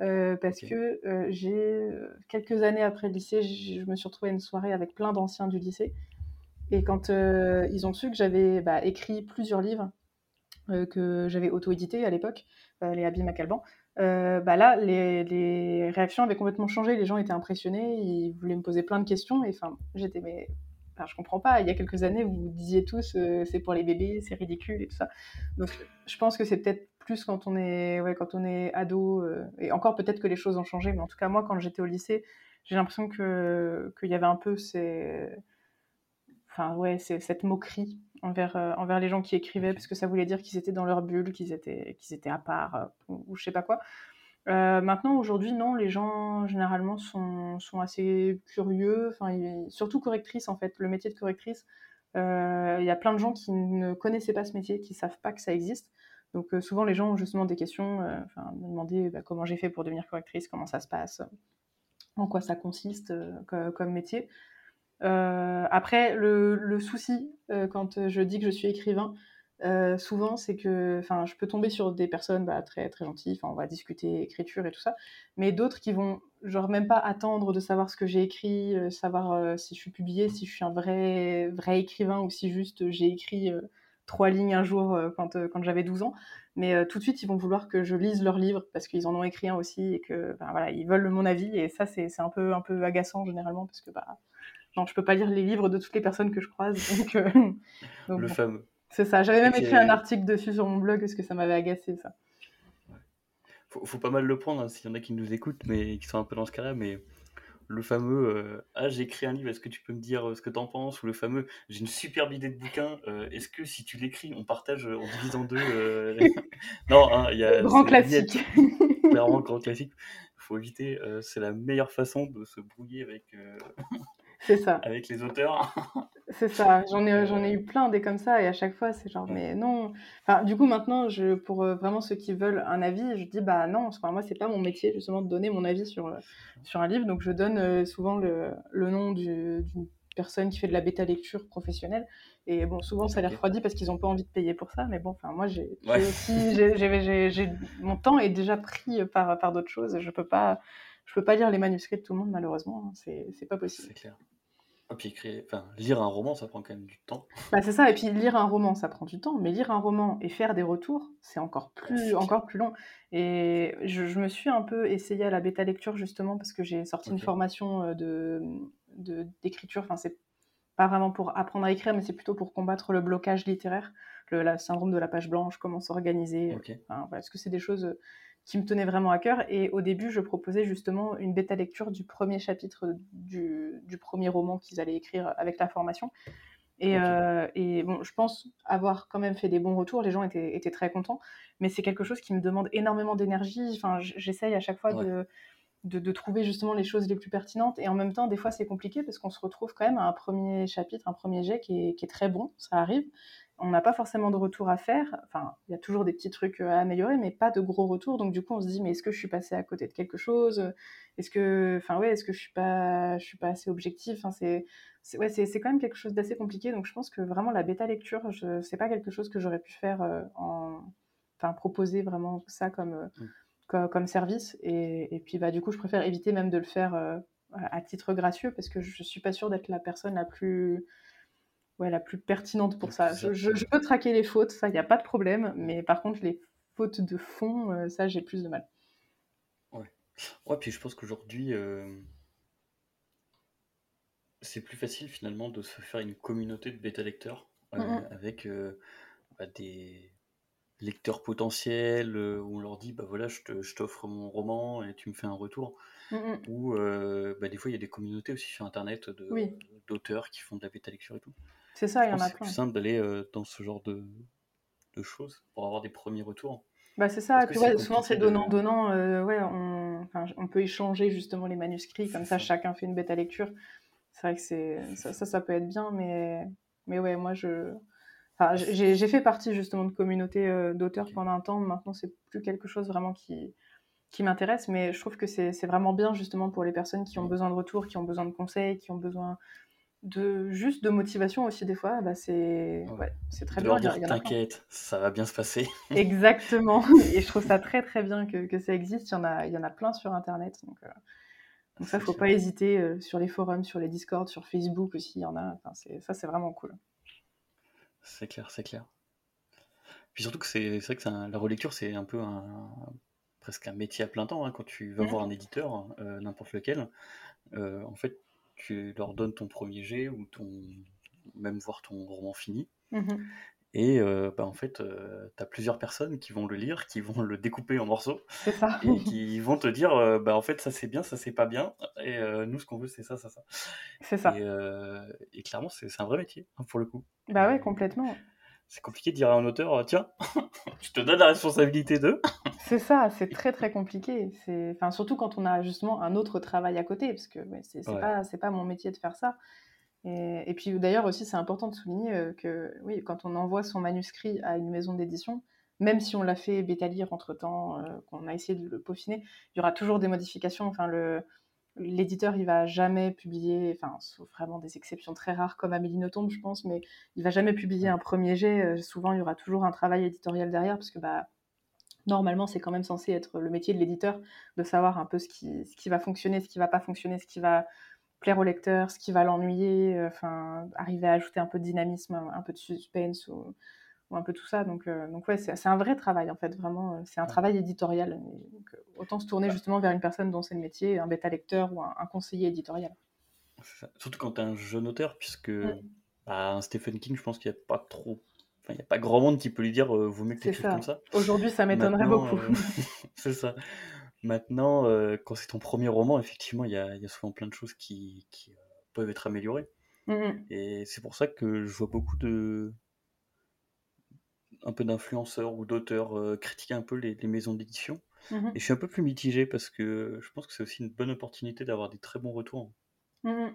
euh, parce que euh, j'ai quelques années après le lycée, je me suis retrouvée à une soirée avec plein d'anciens du lycée. Et quand ils ont su que j'avais bah, écrit plusieurs livres que j'avais auto-édités à l'époque, les Abîmes à Calban, bah là, les, les, réactions avaient complètement changé. Les gens étaient impressionnés, ils voulaient me poser plein de questions. Et enfin, j'étais mais Enfin, je comprends pas. Il y a quelques années, vous disiez tous euh, c'est pour les bébés, c'est ridicule et tout ça. Donc, je pense que c'est peut-être plus quand on est, ouais, quand on est ado. Euh, et encore, peut-être que les choses ont changé. Mais en tout cas, moi, quand j'étais au lycée, j'ai l'impression que qu'il y avait un peu ces, enfin ouais, c'est cette moquerie envers euh, envers les gens qui écrivaient parce que ça voulait dire qu'ils étaient dans leur bulle, qu'ils étaient qu'ils étaient à part ou, ou, je sais pas quoi. Euh, maintenant, aujourd'hui, non, les gens généralement sont, assez curieux, surtout correctrice en fait, le métier de correctrice. Euh, il y a plein de gens qui ne connaissaient pas ce métier, qui savent pas que ça existe. Donc euh, souvent, les gens ont justement des questions, enfin, me demander bah, comment j'ai fait pour devenir correctrice, comment ça se passe, en quoi ça consiste comme métier. après, le souci quand je dis que je suis écrivain, euh, souvent, c'est que, enfin, je peux tomber sur des personnes bah, très très gentilles, on va discuter écriture et tout ça, mais d'autres qui vont genre même pas attendre de savoir ce que j'ai écrit, euh, savoir euh, si je suis publié, si je suis un vrai vrai écrivain ou si juste j'ai écrit trois lignes un jour quand, quand j'avais 12 ans. Mais tout de suite, ils vont vouloir que je lise leur livre parce qu'ils en ont écrit un aussi et que voilà, ils veulent mon avis et ça c'est un peu un peu agaçant généralement parce que bah non, je peux pas lire les livres de toutes les personnes que je croise donc, le fameux c'est ça. J'avais même écrit un article dessus sur mon blog parce que ça m'avait agacé, ça. Faut, faut pas mal le prendre hein, s'il y en a qui nous écoutent, mais qui sont un peu dans ce cas-là. Mais le fameux euh, Ah, j'ai écrit un livre, est-ce que tu peux me dire euh, ce que tu en penses? Ou le fameux J'ai une superbe idée de bouquin, euh, est-ce que si tu l'écris, on partage, on divise en deux Non, hein, il y a. Grand classique. Clairement, grand classique. Il faut éviter, c'est la meilleure façon de se brouiller avec. C'est ça. Avec les auteurs. C'est ça. J'en ai, j'en ai eu plein des comme ça et à chaque fois c'est genre mais non. Enfin, du coup maintenant je, pour euh, vraiment ceux qui veulent un avis, je dis bah non. Enfin, moi c'est pas mon métier justement de donner mon avis sur sur un livre, donc je donne euh, souvent le, le nom du, personne qui fait de la bêta lecture professionnelle. Et bon, souvent, ça les refroidit parce qu'ils n'ont pas envie de payer pour ça. Mais bon, enfin, moi, j'ai aussi, j'ai mon temps est déjà pris par, par d'autres choses. Je peux pas, je peux pas lire les manuscrits de tout le monde, malheureusement. Hein. C'est pas possible. C'est clair. Et puis écrire, enfin, lire un roman, ça prend quand même du temps. Bah, c'est ça, et puis lire un roman, ça prend du temps, mais lire un roman et faire des retours, c'est encore plus, encore plus long. Et je, je, me suis un peu essayée à la bêta lecture justement parce que j'ai sorti une formation euh, de, d'écriture. Enfin, c'est pas vraiment pour apprendre à écrire, mais c'est plutôt pour combattre le blocage littéraire, le syndrome de la page blanche, comment s'organiser. Enfin, parce que c'est des choses qui me tenaient vraiment à cœur. Et au début, je proposais justement une bêta lecture du premier chapitre du, du premier roman qu'ils allaient écrire avec la formation. Et, euh, et, bon, je pense avoir quand même fait des bons retours. Les gens étaient, étaient très contents, mais c'est quelque chose qui me demande énormément d'énergie. Enfin, j'essaye à chaque fois de de, trouver justement les choses les plus pertinentes. Et en même temps, des fois, c'est compliqué parce qu'on se retrouve quand même à un premier chapitre, un premier jet qui est, très bon, ça arrive. On n'a pas forcément de retour à faire. Enfin, il y a toujours des petits trucs à améliorer, mais pas de gros retours. Donc, du coup, on se dit, mais est-ce que je suis passé à côté de quelque chose? Est-ce que, enfin, ouais, est-ce que je suis pas, je suis pas assez objectif enfin, c'est, ouais, c'est, quand même quelque chose d'assez compliqué. Donc, je pense que vraiment la bêta lecture, je, c'est pas quelque chose que j'aurais pu faire euh, en, enfin, proposer vraiment ça comme. Euh, mmh comme service. Et, puis, bah, du coup, je préfère éviter même de le faire euh, à titre gracieux parce que je suis pas sûre d'être la personne la plus, ouais, la plus pertinente pour ça. Je, peux traquer les fautes, ça, il n'y a pas de problème. Mais par contre, les fautes de fond, euh, ça, j'ai plus de mal. Ouais. Ouais, puis je pense qu'aujourd'hui, euh, c'est plus facile finalement de se faire une communauté de bêta lecteurs avec bah, des lecteurs potentiels euh, où on leur dit bah voilà je t'offre mon roman et tu me fais un retour mmh, mmh. ou euh, bah, des fois il y a des communautés aussi sur internet de d'auteurs qui font de la bêta lecture et tout c'est ça il y en a plein c'est plus simple d'aller euh, dans ce genre de, de, choses pour avoir des premiers retours. Bah c'est ça tu vois souvent c'est donnant donnant ouais on, on, peut échanger justement les manuscrits comme ça, chacun fait une bêta lecture. C'est vrai que c'est ça, ça, ça peut être bien mais mais ouais moi je j'ai fait partie justement de communautés euh, d'auteurs pendant un temps. Maintenant, c'est plus quelque chose vraiment qui, qui m'intéresse, mais je trouve que c'est vraiment bien justement pour les personnes qui ont besoin de retours, qui ont besoin de conseils, qui ont besoin de juste de motivation aussi des fois. Bah c'est ouais, c'est très bien. T'inquiète, ça va bien se passer. Exactement. Et je trouve ça très très bien que, que, ça existe. Il y en a il y en a plein sur internet. Donc, euh, donc ça, faut pas hésiter euh, sur les forums, sur les Discord, sur Facebook aussi. Il y en a. Enfin, ça, c'est vraiment cool. C'est clair, c'est clair. Puis surtout que c'est vrai que la relecture, c'est un peu un, presque un métier à plein temps. Hein. Quand tu vas mmh. voir un éditeur, euh, n'importe lequel, euh, en fait, tu leur donnes ton premier jet ou ton même voir ton roman fini. Mmh et euh, bah, en fait, tu as plusieurs personnes qui vont le lire, qui vont le découper en morceaux, et qui vont te dire, bah, en fait, ça c'est bien, ça c'est pas bien, et nous ce qu'on veut c'est ça, ça, ça. C'est ça. Et, clairement, c'est un vrai métier, hein, pour le coup. Bah ouais, complètement. C'est compliqué de dire à un auteur, tiens, je te donne la responsabilité de. c'est ça, c'est très très compliqué. Enfin, surtout quand on a justement un autre travail à côté, parce que c'est pas, pas mon métier de faire ça. Et, puis d'ailleurs aussi, c'est important de souligner euh, que oui, quand on envoie son manuscrit à une maison d'édition, même si on l'a fait bêta lire entre temps, euh, qu'on a essayé de le peaufiner, il y aura toujours des modifications. Enfin, le, l'éditeur, il va jamais publier, enfin, sauf vraiment des exceptions très rares comme Amélie Nothomb, je pense, mais il va jamais publier un premier jet. Euh, souvent, il y aura toujours un travail éditorial derrière, parce que bah, normalement, c'est quand même censé être le métier de l'éditeur de savoir un peu ce qui, ce qui va fonctionner, ce qui va pas fonctionner, ce qui va plaire au lecteur, ce qui va l'ennuyer, euh, enfin, arriver à ajouter un peu de dynamisme, un, peu de suspense ou, un peu tout ça. Donc, euh, donc ouais, c'est un vrai travail en fait, vraiment. Euh, c'est un travail éditorial. autant se tourner justement vers une personne dont c'est le métier, un bêta lecteur ou un, conseiller éditorial. Surtout quand tu es un jeune auteur, puisque bah, un Stephen King, je pense qu'il n'y a pas trop. Enfin, il n'y a pas grand monde qui peut lui dire vous mieux que tu comme ça. Aujourd'hui, ça m'étonnerait beaucoup. c'est ça. Maintenant, euh, quand c'est ton premier roman, effectivement, il y a, souvent plein de choses qui, euh, peuvent être améliorées. Mmh Et c'est pour ça que je vois beaucoup de. Un peu d'influenceurs ou d'auteurs euh, critiquer un peu les, maisons d'édition. Mmh Et je suis un peu plus mitigé parce que je pense que c'est aussi une bonne opportunité d'avoir des très bons retours. Mmh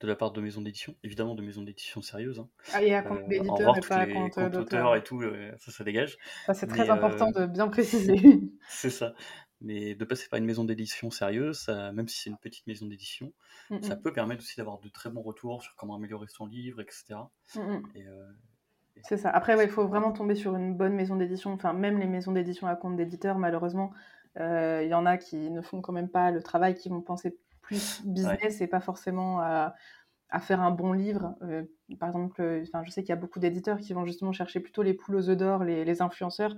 de la part de maisons d'édition, évidemment de maisons d'édition sérieuses. Hein. Ah, et à compte euh, d'éditeur et pas à compte d'auteur. et tout, euh, ça, ça dégage. Ça, c'est très important euh, de bien préciser. c'est ça. mais de passer par une maison d'édition sérieuse, ça, même si c'est une petite maison d'édition, Mmh ça peut permettre aussi d'avoir de très bons retours sur comment améliorer son livre, etc. Euh, et- C'est ça. Après, ouais, il faut vraiment tomber sur une bonne maison d'édition. Enfin, même les maisons d'édition à compte d'éditeur, malheureusement, euh, il y en a qui ne font quand même pas le travail, qui vont penser plus business et pas forcément à, à faire un bon livre. Euh, par exemple, euh, enfin, je sais qu'il y a beaucoup d'éditeurs qui vont justement chercher plutôt les poules aux œufs d'or, les, les influenceurs,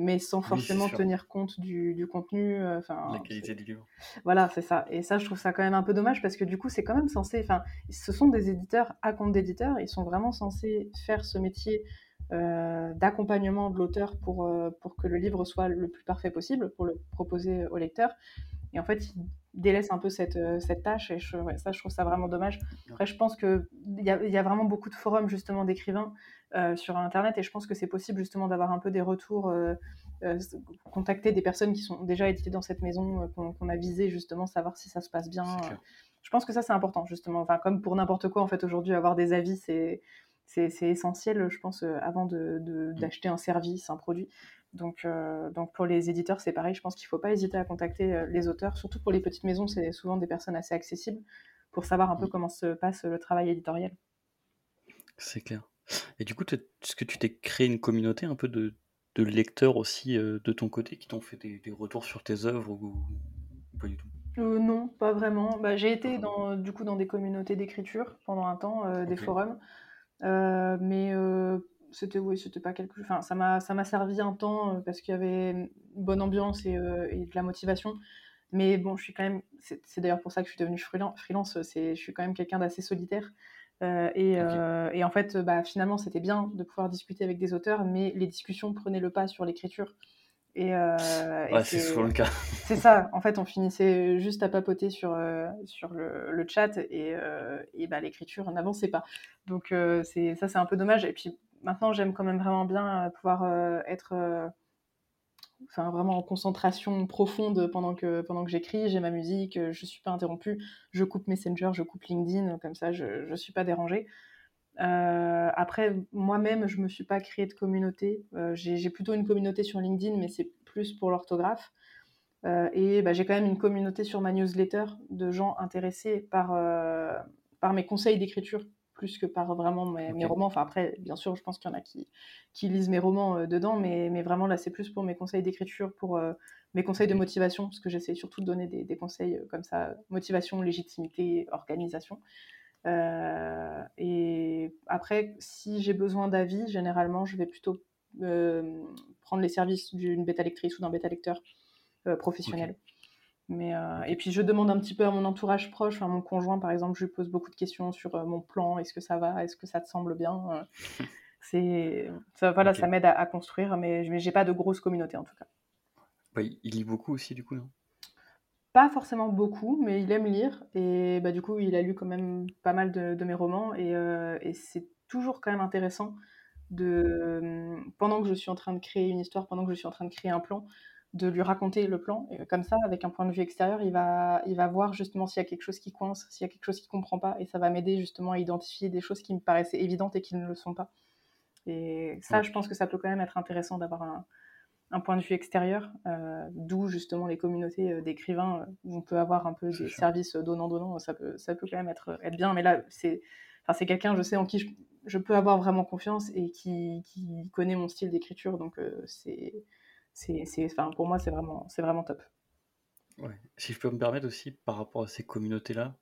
mais sans forcément tenir compte du, du contenu. euh, la qualité du livre. voilà, c'est ça. Et ça, je trouve ça quand même un peu dommage parce que du coup, c'est quand même censé. Enfin, ce sont des éditeurs à compte d'éditeurs. Ils sont vraiment censés faire ce métier euh, d'accompagnement de l'auteur pour, euh, pour que le livre soit le plus parfait possible, pour le proposer au lecteur. Et en fait, ils délaissent un peu cette, euh, cette tâche. Et je, ouais, ça, je trouve ça vraiment dommage. Après, je pense qu'il y a, y a vraiment beaucoup de forums justement d'écrivains euh, sur Internet. Et je pense que c'est possible justement d'avoir un peu des retours. euh, euh, contacter des personnes qui sont déjà éditées dans cette maison, qu'on a visé justement, savoir si ça se passe bien. Je pense que ça, c'est important, justement. Enfin, comme pour n'importe quoi, en fait, aujourd'hui, avoir des avis, c'est essentiel, je pense, avant de- de- d'acheter un service, un produit. Donc, euh, donc pour les éditeurs, c'est pareil. Je pense qu'il ne faut pas hésiter à contacter euh, les auteurs, surtout pour les petites maisons, c'est souvent des personnes assez accessibles pour savoir un peu Mm. comment se passe le travail éditorial. C'est clair. Et du coup, est-ce que tu t'es créé une communauté un peu de, de lecteurs aussi euh, de ton côté qui t'ont fait des, des retours sur tes œuvres ou, ou pas du tout? Euh, non, pas vraiment. Bah, j'ai été dans, du coup dans des communautés d'écriture pendant un temps, des forums, mais c'était oui, c'était pas quelque. Enfin, ça m'a ça m'a servi un temps euh, parce qu'il y avait une bonne ambiance et, euh, et de la motivation. Mais bon, je suis quand même. C'est d'ailleurs pour ça que je suis devenue freelan- freelance. C'est je suis quand même quelqu'un d'assez solitaire. Euh, et, euh, et en fait, bah, finalement, c'était bien de pouvoir discuter avec des auteurs, mais les discussions prenaient le pas sur l'écriture. Et, euh, Ouais, c'est souvent le cas. c'est ça, en fait, on finissait juste à papoter sur, sur le, le chat et, et bah, l'écriture n'avançait pas. Donc c'est ça, c'est un peu dommage. Et puis maintenant, j'aime quand même vraiment bien euh, pouvoir euh, être euh, vraiment en concentration profonde pendant que, j'écris. J'ai ma musique, je ne suis pas interrompue. Je coupe Messenger, je coupe LinkedIn, comme ça, je ne suis pas dérangée. Après, moi-même, je me suis pas créé de communauté. J'ai plutôt une communauté sur LinkedIn, mais c'est plus pour l'orthographe. Et bah, j'ai quand même une communauté sur ma newsletter de gens intéressés par mes conseils d'écriture plus que par vraiment mes, romans. Enfin, après, bien sûr, je pense qu'il y en a qui, qui lisent mes romans euh, dedans, mais, mais vraiment là, c'est plus pour mes conseils d'écriture, pour euh, mes conseils de motivation, parce que j'essaie surtout de donner des, des conseils euh, comme ça motivation, légitimité, organisation. Et après, si j'ai besoin d'avis, généralement, je vais plutôt prendre les services d'une bêta lectrice ou d'un bêta lecteur professionnel. Mais, euh, Et puis je demande un petit peu à mon entourage proche, à mon conjoint par exemple, je lui pose beaucoup de questions sur euh, mon plan, est-ce que ça va, est-ce que ça te semble bien euh, C'est ça, voilà, ça m'aide à, à construire, mais, mais j'ai pas de grosse communauté en tout cas. Ouais, il lit beaucoup aussi, du coup, non? Pas forcément beaucoup, mais il aime lire et bah, du coup il a lu quand même pas mal de, de mes romans et, et c'est toujours quand même intéressant de pendant que je suis en train de créer une histoire, pendant que je suis en train de créer un plan, de lui raconter le plan. Et comme ça, avec un point de vue extérieur, il va, il va voir justement s'il y a quelque chose qui coince, s'il y a quelque chose qu'il comprend pas, et ça va m'aider justement à identifier des choses qui me paraissaient évidentes et qui ne le sont pas. Et ça, Ouais. je pense que ça peut quand même être intéressant d'avoir un, un point de vue extérieur, euh, d'où justement les communautés euh, d'écrivains, euh, où on peut avoir un peu des sûr. services donnant-donnant, ça peut, ça peut quand même être, être bien. Mais là, c'est enfin, quelqu'un, je sais, en qui je, je peux avoir vraiment confiance et qui, qui connaît mon style d'écriture, donc euh, c'est c'est, enfin, pour moi, c'est vraiment, c'est vraiment top. Ouais. Si je peux me permettre aussi, par rapport à ces communautés-là,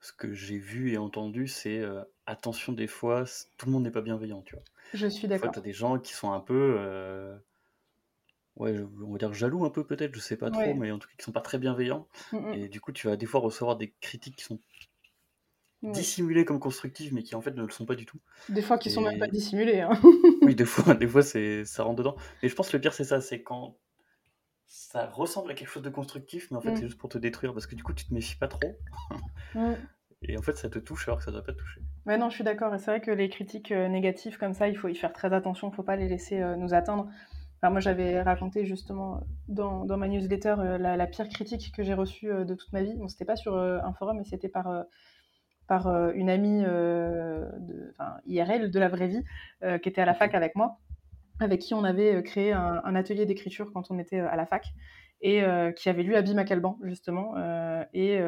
ce que j'ai vu et entendu, c'est euh, attention, des fois, tout le monde n'est pas bienveillant, tu vois. Je suis d'accord. tu as des gens qui sont un peu, euh, ouais, on va dire jaloux un peu peut-être, je sais pas trop, Ouais. mais en tout cas qui sont pas très bienveillants. Mm, mm. Et du coup, tu vas des fois recevoir des critiques qui sont Ouais. dissimulées comme constructives, mais qui en fait ne le sont pas du tout. Des fois, qui sont même pas Et dissimulés. hein. oui, des fois, des fois c'est, ça rentre dedans. Mais je pense que le pire, c'est ça, c'est quand ça ressemble à quelque chose de constructif, mais en fait, Mm. c'est juste pour te détruire, parce que du coup, tu te méfies pas trop, Mm. et en fait, ça te touche alors que ça doit pas te toucher. Ouais, non, je suis d'accord. Et c'est vrai que les critiques euh, négatives comme ça, il faut y faire très attention. Il ne faut pas les laisser euh, nous atteindre. Alors moi, j'avais raconté justement dans, dans ma newsletter euh, la, la pire critique que j'ai reçue euh, de toute ma vie. Bon, c'était pas sur euh, un forum, mais c'était par, par euh, une amie euh, de, IRL de la vraie vie euh, qui était à la fac avec moi, avec qui on avait créé un, un atelier d'écriture quand on était à la fac. et qui avait lu Abby McAlban, justement, et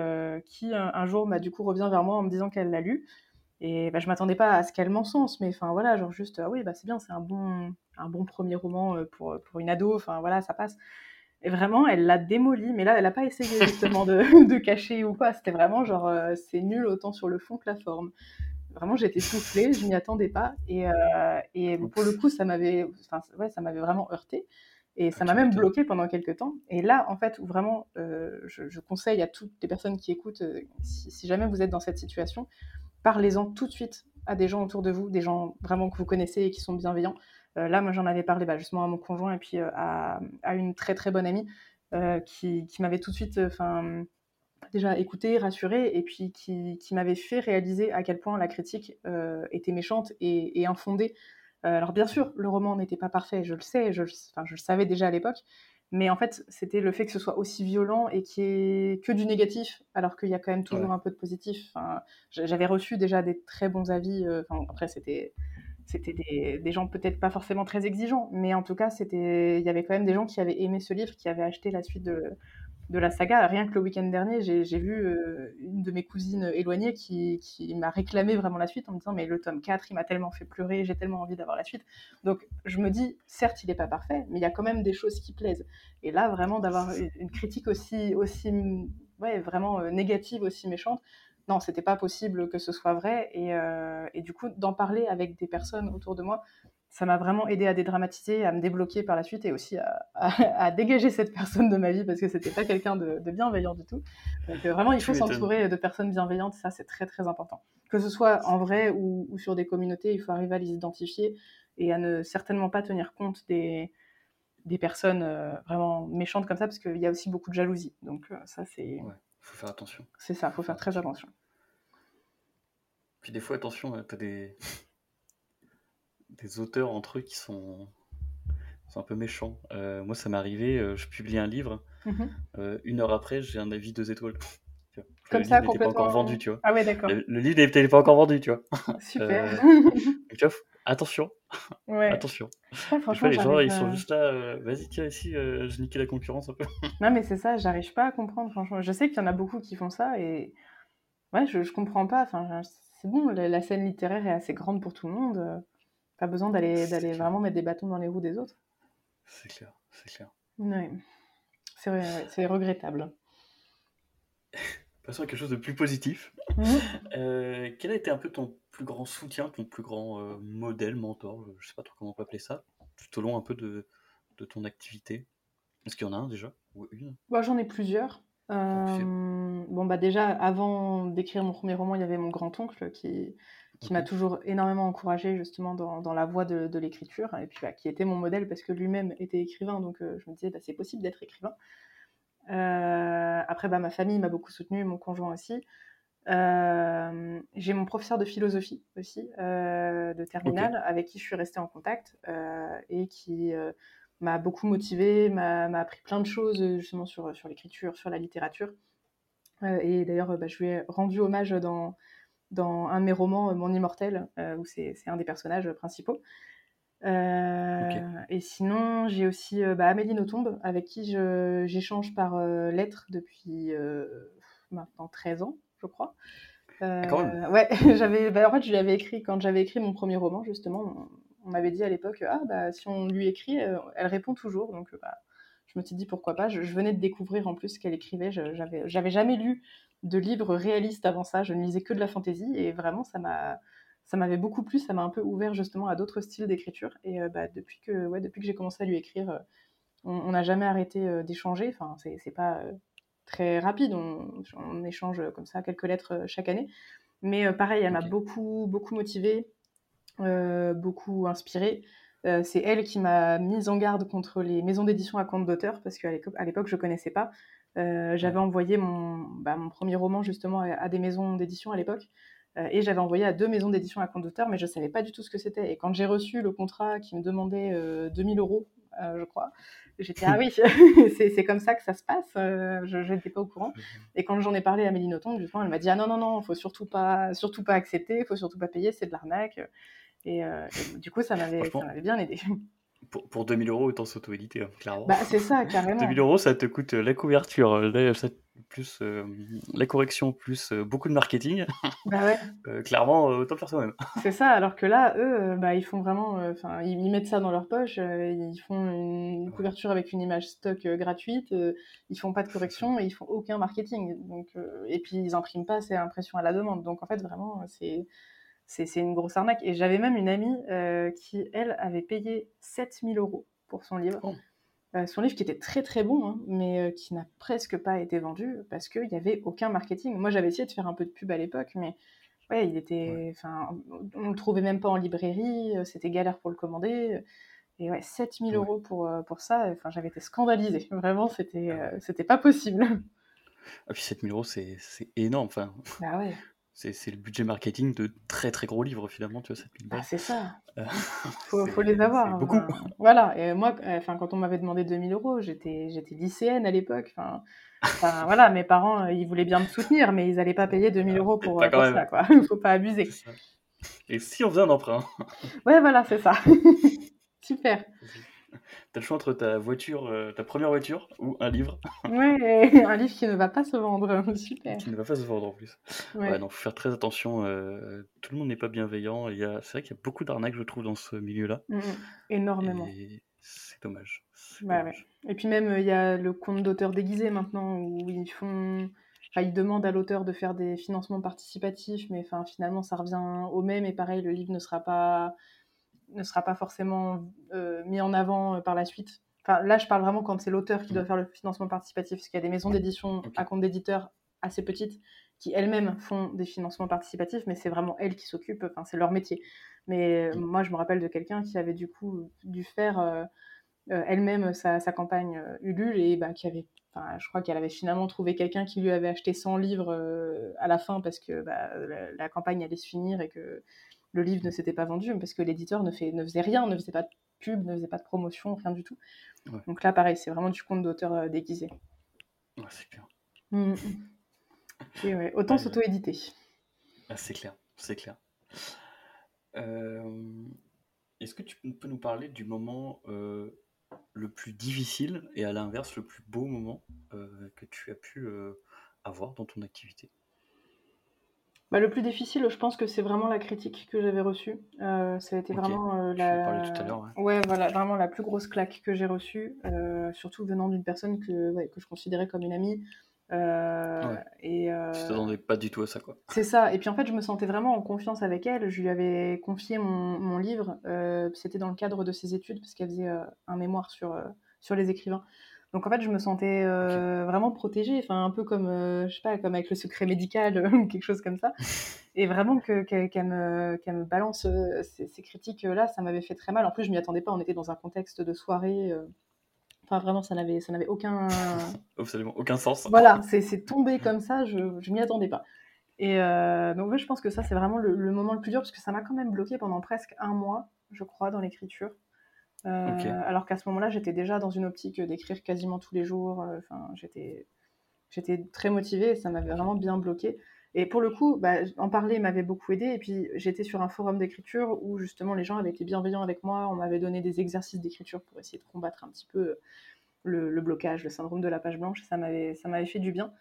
qui un, jour, m'a du coup, revient vers moi en me disant qu'elle l'a lu. Et bah, je m'attendais pas à ce qu'elle m'encense, mais enfin voilà, genre juste, oui, bah, c'est bien, c'est un bon, un bon premier roman pour, pour une ado, enfin voilà, ça passe. Et vraiment, elle l'a démoli, mais là, elle n'a pas essayé justement de, de, cacher ou quoi. C'était vraiment genre, euh, c'est nul autant sur le fond que la forme. Vraiment, j'étais soufflée, je m'y attendais pas. Et, euh, et pour le coup, ça m'avait ouais, ça vraiment heurté. Et ça m'a même bloqué pendant quelques temps. Et là, en fait, où vraiment, euh, je, conseille à toutes les personnes qui écoutent, si, si, jamais vous êtes dans cette situation, parlez-en tout de suite à des gens autour de vous, des gens vraiment que vous connaissez et qui sont bienveillants. Euh, là, moi, j'en avais parlé bah, justement à mon conjoint et puis euh, à, une très très bonne amie euh, qui, m'avait tout de suite, enfin, déjà écouté, rassuré, et puis qui, m'avait fait réaliser à quel point la critique était méchante et, infondée. alors bien sûr, le roman n'était pas parfait, je le sais, je, je le savais déjà à l'époque, mais en fait, c'était le fait que ce soit aussi violent et qu'il n'y ait que du négatif, alors qu'il y a quand même toujours un peu de positif. Enfin, J'avais reçu déjà des très bons avis. après, c'était c'était des, gens peut-être pas forcément très exigeants, mais en tout cas, c'était, il y avait quand même des gens qui avaient aimé ce livre, qui avaient acheté la suite de, de la saga. Rien que le week-end dernier, j'ai, vu euh, une de mes cousines éloignées qui, qui, m'a réclamé vraiment la suite en me disant mais le tome 4, il m'a tellement fait pleurer, j'ai tellement envie d'avoir la suite. Donc je me dis, certes, il n'est pas parfait, mais il y a quand même des choses qui plaisent. Et là, vraiment, d'avoir une, critique aussi, aussi ouais, vraiment euh, négative, aussi méchante, non, c'était pas possible que ce soit vrai. Euh, et, du coup, d'en parler avec des personnes autour de moi, ça m'a vraiment aidé à dédramatiser, à me débloquer par la suite et aussi à, dégager cette personne de ma vie parce que c'était pas quelqu'un de, bienveillant du tout. Donc euh, vraiment, il faut s'entourer de personnes bienveillantes, ça c'est très très important. Que ce soit en vrai ou, sur des communautés, il faut arriver à les identifier et à ne certainement pas tenir compte des, des personnes euh, vraiment méchantes comme ça parce qu'il y a aussi beaucoup de jalousie. Donc ça c'est faut faire attention. C'est ça, faut faire très attention. Puis des fois, attention, t'as des des auteurs entre eux qui sont, sont un peu méchants. Euh, moi, ça m'est arrivé, euh, je publie un livre, mhm. euh, une heure après, j'ai un avis deux étoiles. Comme le ça, livre n'était pas encore vendu, tu vois. Ah ouais, d'accord. Le, livre n'était pas encore vendu, tu vois. Super. tu vois, attention. Ouais. attention. franchement, les gens, ils sont juste là, vas-y, tiens, ici, je niqué la concurrence un peu. non, mais c'est ça, j'arrive pas à comprendre, franchement. Je sais qu'il y en a beaucoup qui font ça et ouais, je, je comprends pas. Enfin, c'est bon, la, scène littéraire est assez grande pour tout le monde. Pas besoin d'aller vraiment mettre des bâtons dans les roues des autres. C'est clair, c'est clair. C'est regrettable. Passons à quelque chose de plus positif. Mhm. Euh, quel a été un peu ton plus grand soutien, ton plus grand euh, modèle, mentor, je sais pas trop comment on peut appeler ça, tout au long un peu de, de ton activité? Est-ce qu'il y en a un déjà? Ou une? Bah, J'en ai plusieurs. Euh, bon, bah déjà, avant d'écrire mon premier roman, il y avait mon grand-oncle qui, qui m'a toujours énormément encouragé justement dans, dans la voie de, de l'écriture, et puis bah, qui était mon modèle parce que lui-même était écrivain, donc je me disais, bah, c'est possible d'être écrivain. Après, bah, ma famille m'a beaucoup soutenu, mon conjoint aussi. Euh, j'ai mon professeur de philosophie aussi, euh, de terminale, avec qui je suis restée en contact euh, et qui m'a beaucoup motivée, m'a appris plein de choses justement sur, sur l'écriture, sur la littérature. et d'ailleurs, bah, je lui ai rendu hommage dans, dans un de mes romans, Mon Immortel, où c'est un des personnages principaux. Et sinon, j'ai aussi bah, Amélie Nothomb, avec qui j'échange par lettres depuis maintenant 13 ans je crois. Euh, ouais, j'avais, bah, en fait, je lui avais écrit quand j'avais écrit mon premier roman, justement. On, m'avait dit à l'époque, ah bah si on lui écrit, euh, elle répond toujours. Donc bah, je me suis dit pourquoi pas. Je, venais de découvrir en plus qu'elle écrivait. J'avais, j'avais jamais lu de livres réalistes avant ça. Je ne lisais que de la fantaisie et vraiment ça m'a, ça m'avait beaucoup plu. Ça m'a un peu ouvert justement à d'autres styles d'écriture. Et euh, bah, depuis que, ouais, depuis que j'ai commencé à lui écrire, on n'a jamais arrêté d'échanger. Enfin, c'est, c'est pas très rapide. On, échange comme ça quelques lettres euh, chaque année. Mais euh, pareil, elle m'a beaucoup, beaucoup motivée, euh, beaucoup inspirée. c'est elle qui m'a mise en garde contre les maisons d'édition à compte d'auteur, parce qu'à l'époque, je ne connaissais pas. j'avais envoyé mon, bah, mon, premier roman justement à, des maisons d'édition à l'époque. Et j'avais envoyé à deux maisons d'édition à compte d'auteur, mais je ne savais pas du tout ce que c'était. Et quand j'ai reçu le contrat qui me demandait 2000 euros, je crois, J'étais, ah oui, c'est comme ça que ça se passe. Euh, je n'étais pas au courant. Et quand j'en ai parlé à Méline Nothomb, justement, elle m'a dit, ah non, non, non, faut surtout pas, surtout pas accepter, faut surtout pas payer, c'est de l'arnaque. Et, euh, du coup, ça m'avait bien aidé. pour, pour 2000 euros, autant s'auto-éditer, hein, clairement. Bah, c'est ça, carrément. 2000 euros, ça te coûte la couverture, plus la correction, plus beaucoup de marketing. Bah ouais. clairement, autant faire soi-même. C'est ça, alors que là, eux, bah, ils font vraiment. Enfin, ils, mettent ça dans leur poche, ils font une couverture avec une image stock gratuite, ils font pas de correction et ils font aucun marketing. Donc, et puis, ils impriment pas, c'est impression à la demande. Donc, en fait, vraiment, c'est c'est une grosse arnaque. Et j'avais même une amie euh, qui, elle, avait payé 7000 euros pour son livre. Oh. Euh, son livre qui était très très bon, hein, mais euh, qui n'a presque pas été vendu parce qu'il n'y avait aucun marketing. Moi, j'avais essayé de faire un peu de pub à l'époque, mais ouais, il était, enfin, on ne le trouvait même pas en librairie, c'était galère pour le commander. Et ouais, 7000 euros pour, pour ça, enfin, j'avais été scandalisée. Vraiment, c'était ah c'était pas possible. Ah, puis 7000 euros, c'est énorme. Enfin, bah ouais. C'est le budget marketing de très très gros livres finalement, tu vois, cette bah, C'est ça. Euh, faut, faut, les avoir. Hein. beaucoup. voilà, et moi, enfin, quand on m'avait demandé 2000 euros, j'étais lycéenne à l'époque. Enfin, voilà, mes parents, euh, ils voulaient bien me soutenir, mais ils n'allaient pas payer 2000 euros pour, euh, pour ça, quoi. Il faut pas abuser. Et si on faisait un emprunt? Ouais, voilà, c'est ça. Super. T'as le choix entre ta voiture, euh, ta première voiture ou un livre. Ouais, un livre qui ne va pas se vendre. Super. Qui ne va pas se vendre en plus. Ouais, donc faut faire très attention. Euh, tout le monde n'est pas bienveillant. Il y a, c'est vrai qu'il y a beaucoup d'arnaques, je trouve, dans ce milieu-là. Mmh, mmh. énormément. Et c'est dommage. Bah Et puis même, il y a le compte d'auteur déguisé maintenant où ils font. Enfin, ils demandent à l'auteur de faire des financements participatifs, mais enfin, finalement, ça revient au même. Et pareil, le livre ne sera pas ne sera pas forcément euh, mis en avant euh, par la suite. Enfin, là, je parle vraiment quand c'est l'auteur qui doit faire le financement participatif, parce qu'il y a des maisons d'édition à compte d'éditeurs assez petites qui elles-mêmes font des financements participatifs, mais c'est vraiment elles qui s'occupent, enfin, c'est leur métier. Mais euh, moi, je me rappelle de quelqu'un qui avait du coup dû faire elle-même sa, campagne Ulule et bah, qui avait, je crois qu'elle avait finalement trouvé quelqu'un qui lui avait acheté 100 livres à la fin parce que bah, la, campagne allait se finir et que le livre ne s'était pas vendu parce que l'éditeur ne, fait, ne faisait rien, ne faisait pas de pub, ne faisait pas de promotion, rien du tout. Donc là, pareil, c'est vraiment du compte d'auteur euh, déguisé. Ouais, c'est clair. Mm, mm. autant s'auto-éditer. Ah, c'est clair, c'est clair. Euh, est-ce que tu peux nous parler du moment euh, le plus difficile et à l'inverse le plus beau moment que tu as pu avoir dans ton activité? Bah, le plus difficile, je pense que c'est vraiment la critique que j'avais reçue. Euh, ça a été vraiment euh, la... tout à l'heure. Ouais. voilà, vraiment la plus grosse claque que j'ai reçue, euh, surtout venant d'une personne que, que je considérais comme une amie. et, Tu t'attendais pas du tout à ça, quoi. C'est ça. Et puis en fait, je me sentais vraiment en confiance avec elle. Je lui avais confié mon, mon livre. C'était dans le cadre de ses études, parce qu'elle faisait un mémoire sur, sur les écrivains. Donc en fait, je me sentais euh, vraiment protégée, enfin un peu comme, euh, je sais pas, comme avec le secret médical ou quelque chose comme ça. Et vraiment qu'elle me, me, balance euh, ces, critiques-là, ça m'avait fait très mal. En plus, je m'y attendais pas, on était dans un contexte de soirée. Enfin, vraiment, ça n'avait, ça n'avait aucun... Absolument aucun sens. Voilà, c'est tombé comme ça, je ne m'y attendais pas. Et donc, ouais, je pense que ça, c'est vraiment le, le, moment le plus dur, parce que ça m'a quand même bloqué pendant presque un mois, je crois, dans l'écriture. Euh, alors qu'à ce moment-là, j'étais déjà dans une optique d'écrire quasiment tous les jours. Euh, enfin, j'étais, j'étais très motivée et ça m'avait vraiment bien bloqué. Et pour le coup, bah, en parler m'avait beaucoup aidé. Et puis, j'étais sur un forum d'écriture où justement les gens avaient été bienveillants avec moi. On m'avait donné des exercices d'écriture pour essayer de combattre un petit peu le, blocage, le syndrome de la page blanche. Ça m'avait, ça m'avait fait du bien.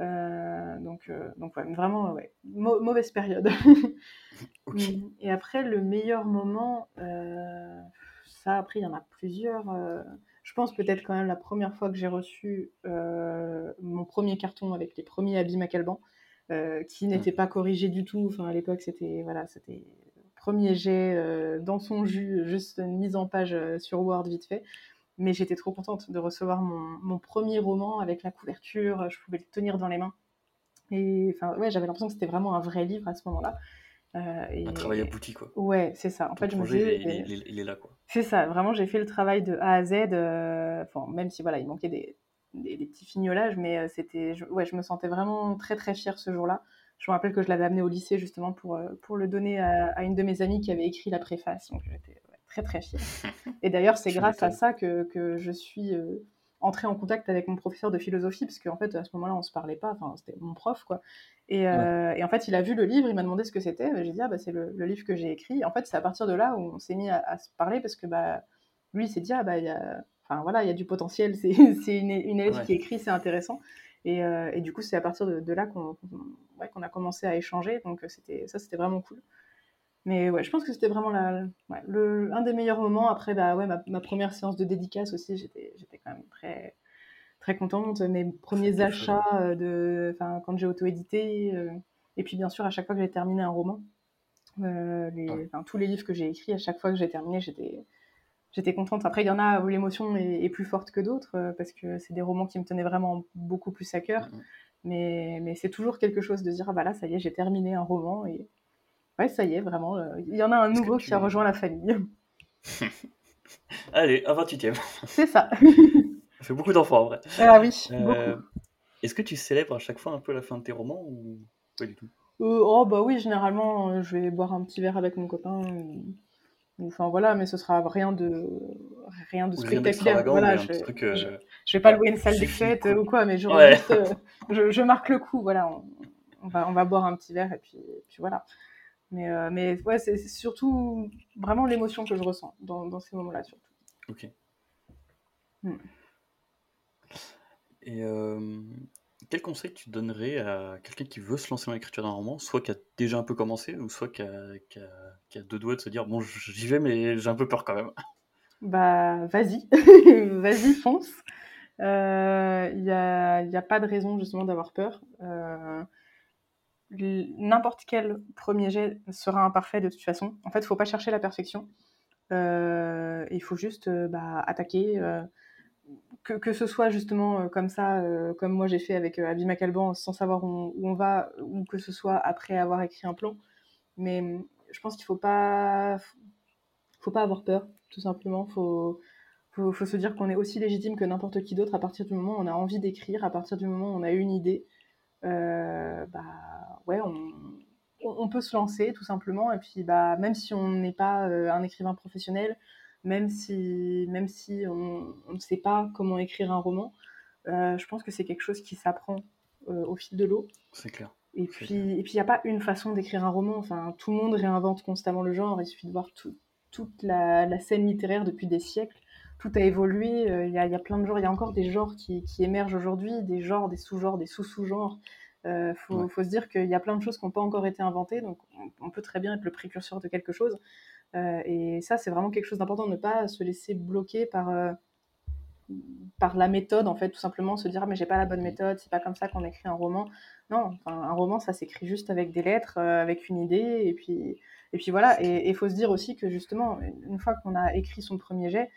Euh, donc, donc vraiment, ouais, mauvaise période. Et après, le meilleur moment, après, il y en a plusieurs. Euh, je pense peut-être quand même la première fois que j'ai reçu euh, mon premier carton avec les premiers habits Macalban, euh, qui n'étaient pas corrigés du tout. Enfin, à l'époque, c'était voilà, c'était premier jet dans son jus, juste une mise en page sur Word vite fait. Mais j'étais trop contente de recevoir mon, mon, premier roman avec la couverture. Je pouvais le tenir dans les mains. Et enfin, ouais, j'avais l'impression que c'était vraiment un vrai livre à ce moment-là. Euh, un travail abouti, quoi. Ouais, c'est ça. En fait, je me dis, il, est, là, quoi. C'est ça. Vraiment, j'ai fait le travail de A à Z. Euh, enfin, même si voilà, il manquait des, des, petits fignolages, mais euh, c'était, ouais, je me sentais vraiment très très fière ce jour-là. Je me rappelle que je l'avais amené au lycée justement pour, pour le donner à, une de mes amies qui avait écrit la préface. Donc j'étais très très fière. Et d'ailleurs, c'est grâce à ça que, que je suis entrer en contact avec mon professeur de philosophie, parce qu'en fait, à ce moment-là, on se parlait pas, enfin, c'était mon prof, quoi. Et, euh, et, en fait, il a vu le livre, il m'a demandé ce que c'était, j'ai dit, ah, bah, c'est le, livre que j'ai écrit. en fait, c'est à partir de là où on s'est mis à, se parler, parce que, bah, lui, il s'est dit, ah bah, il y a, enfin, voilà, il y a du potentiel, c'est une, une élève qui écrit, c'est intéressant. Et, et, du coup, c'est à partir de, là qu'on ouais, qu'on a commencé à échanger. Donc, c'était ça, c'était vraiment cool. Mais ouais, je pense que c'était vraiment la, le, un des meilleurs moments. Après, bah, ouais, ma, ma première séance de dédicace aussi, j'étais quand même très, très contente. Mes premiers achats, de, quand j'ai auto-édité. et puis, bien sûr, à chaque fois que j'ai terminé un roman, euh, tous les livres que j'ai écrits, à chaque fois que j'ai terminé, j'étais j'étais contente. Après, il y en a où l'émotion est, plus forte que d'autres, euh, parce que c'est des romans qui me tenaient vraiment beaucoup plus à cœur. Mais, mais c'est toujours quelque chose de dire, ah bah là, ça y est, j'ai terminé un roman. Et ouais, ça y est, vraiment. Euh, il y en a un nouveau qui a rejoint la famille. Allez, un 28 e C'est ça. fait beaucoup d'enfants, en vrai. Ah oui, Est-ce que tu célèbres à chaque fois un peu la fin de tes romans ou pas du tout? Euh, oh bah oui, généralement, euh, je vais boire un petit verre avec mon copain. Enfin voilà, mais ce sera rien de rien de spectaculaire. Voilà, je, euh, je, vais pas louer une salle des fêtes ou quoi, mais je, je, marque le coup. Voilà, on, va on va boire un petit verre et puis, puis voilà. Mais mais ouais, c'est surtout vraiment l'émotion que je ressens dans, dans ces moments-là surtout. Ok. Hmm. Et quel conseil tu donnerais à quelqu'un qui veut se lancer dans l'écriture d'un roman, soit qui a déjà un peu commencé, ou soit qui a, deux doigts de se dire bon, j'y vais, mais j'ai un peu peur quand même Bah, vas-y, vas-y, fonce. Il euh, n'y a, pas de raison justement d'avoir peur. Euh, n'importe quel premier jet sera imparfait de toute façon. En fait, il faut pas chercher la perfection. Euh, il faut juste bah, attaquer que, ce soit justement euh, comme ça, euh, comme moi j'ai fait avec euh, Abby McAlban sans savoir où, on va, ou que ce soit après avoir écrit un plan. Mais hum, je pense qu'il faut pas, faut pas avoir peur, tout simplement. Faut, faut, faut se dire qu'on est aussi légitime que n'importe qui d'autre à partir du moment où on a envie d'écrire, à partir du moment où on a une idée. bah ouais, on, on, peut se lancer tout simplement. Et puis bah même si on n'est pas un écrivain professionnel, même si, même si on, ne sait pas comment écrire un roman. Euh, je pense que c'est quelque chose qui s'apprend euh, au fil de l'eau. C'est clair. Et puis, et puis il n'y a pas une façon d'écrire un roman. Enfin, tout le monde réinvente constamment le genre. Il suffit de voir toute la, scène littéraire depuis des siècles. Tout a évolué. Euh, il y, a, y, a, plein de genres. Il y a encore des genres qui, qui émergent aujourd'hui, des genres, des sous-genres, des sous-sous-genres. Il faut, faut, se dire qu'il y a plein de choses qui n'ont pas encore été inventées. Donc, on, peut très bien être le précurseur de quelque chose. Euh, et ça, c'est vraiment quelque chose d'important, ne pas se laisser bloquer par, euh, par la méthode, en fait, tout simplement, se dire ah, mais j'ai pas la bonne méthode, c'est pas comme ça qu'on écrit un roman. Non, un roman, ça s'écrit juste avec des lettres, euh, avec une idée, et puis, et puis voilà. Et il faut se dire aussi que justement, une fois qu'on a écrit son premier jet,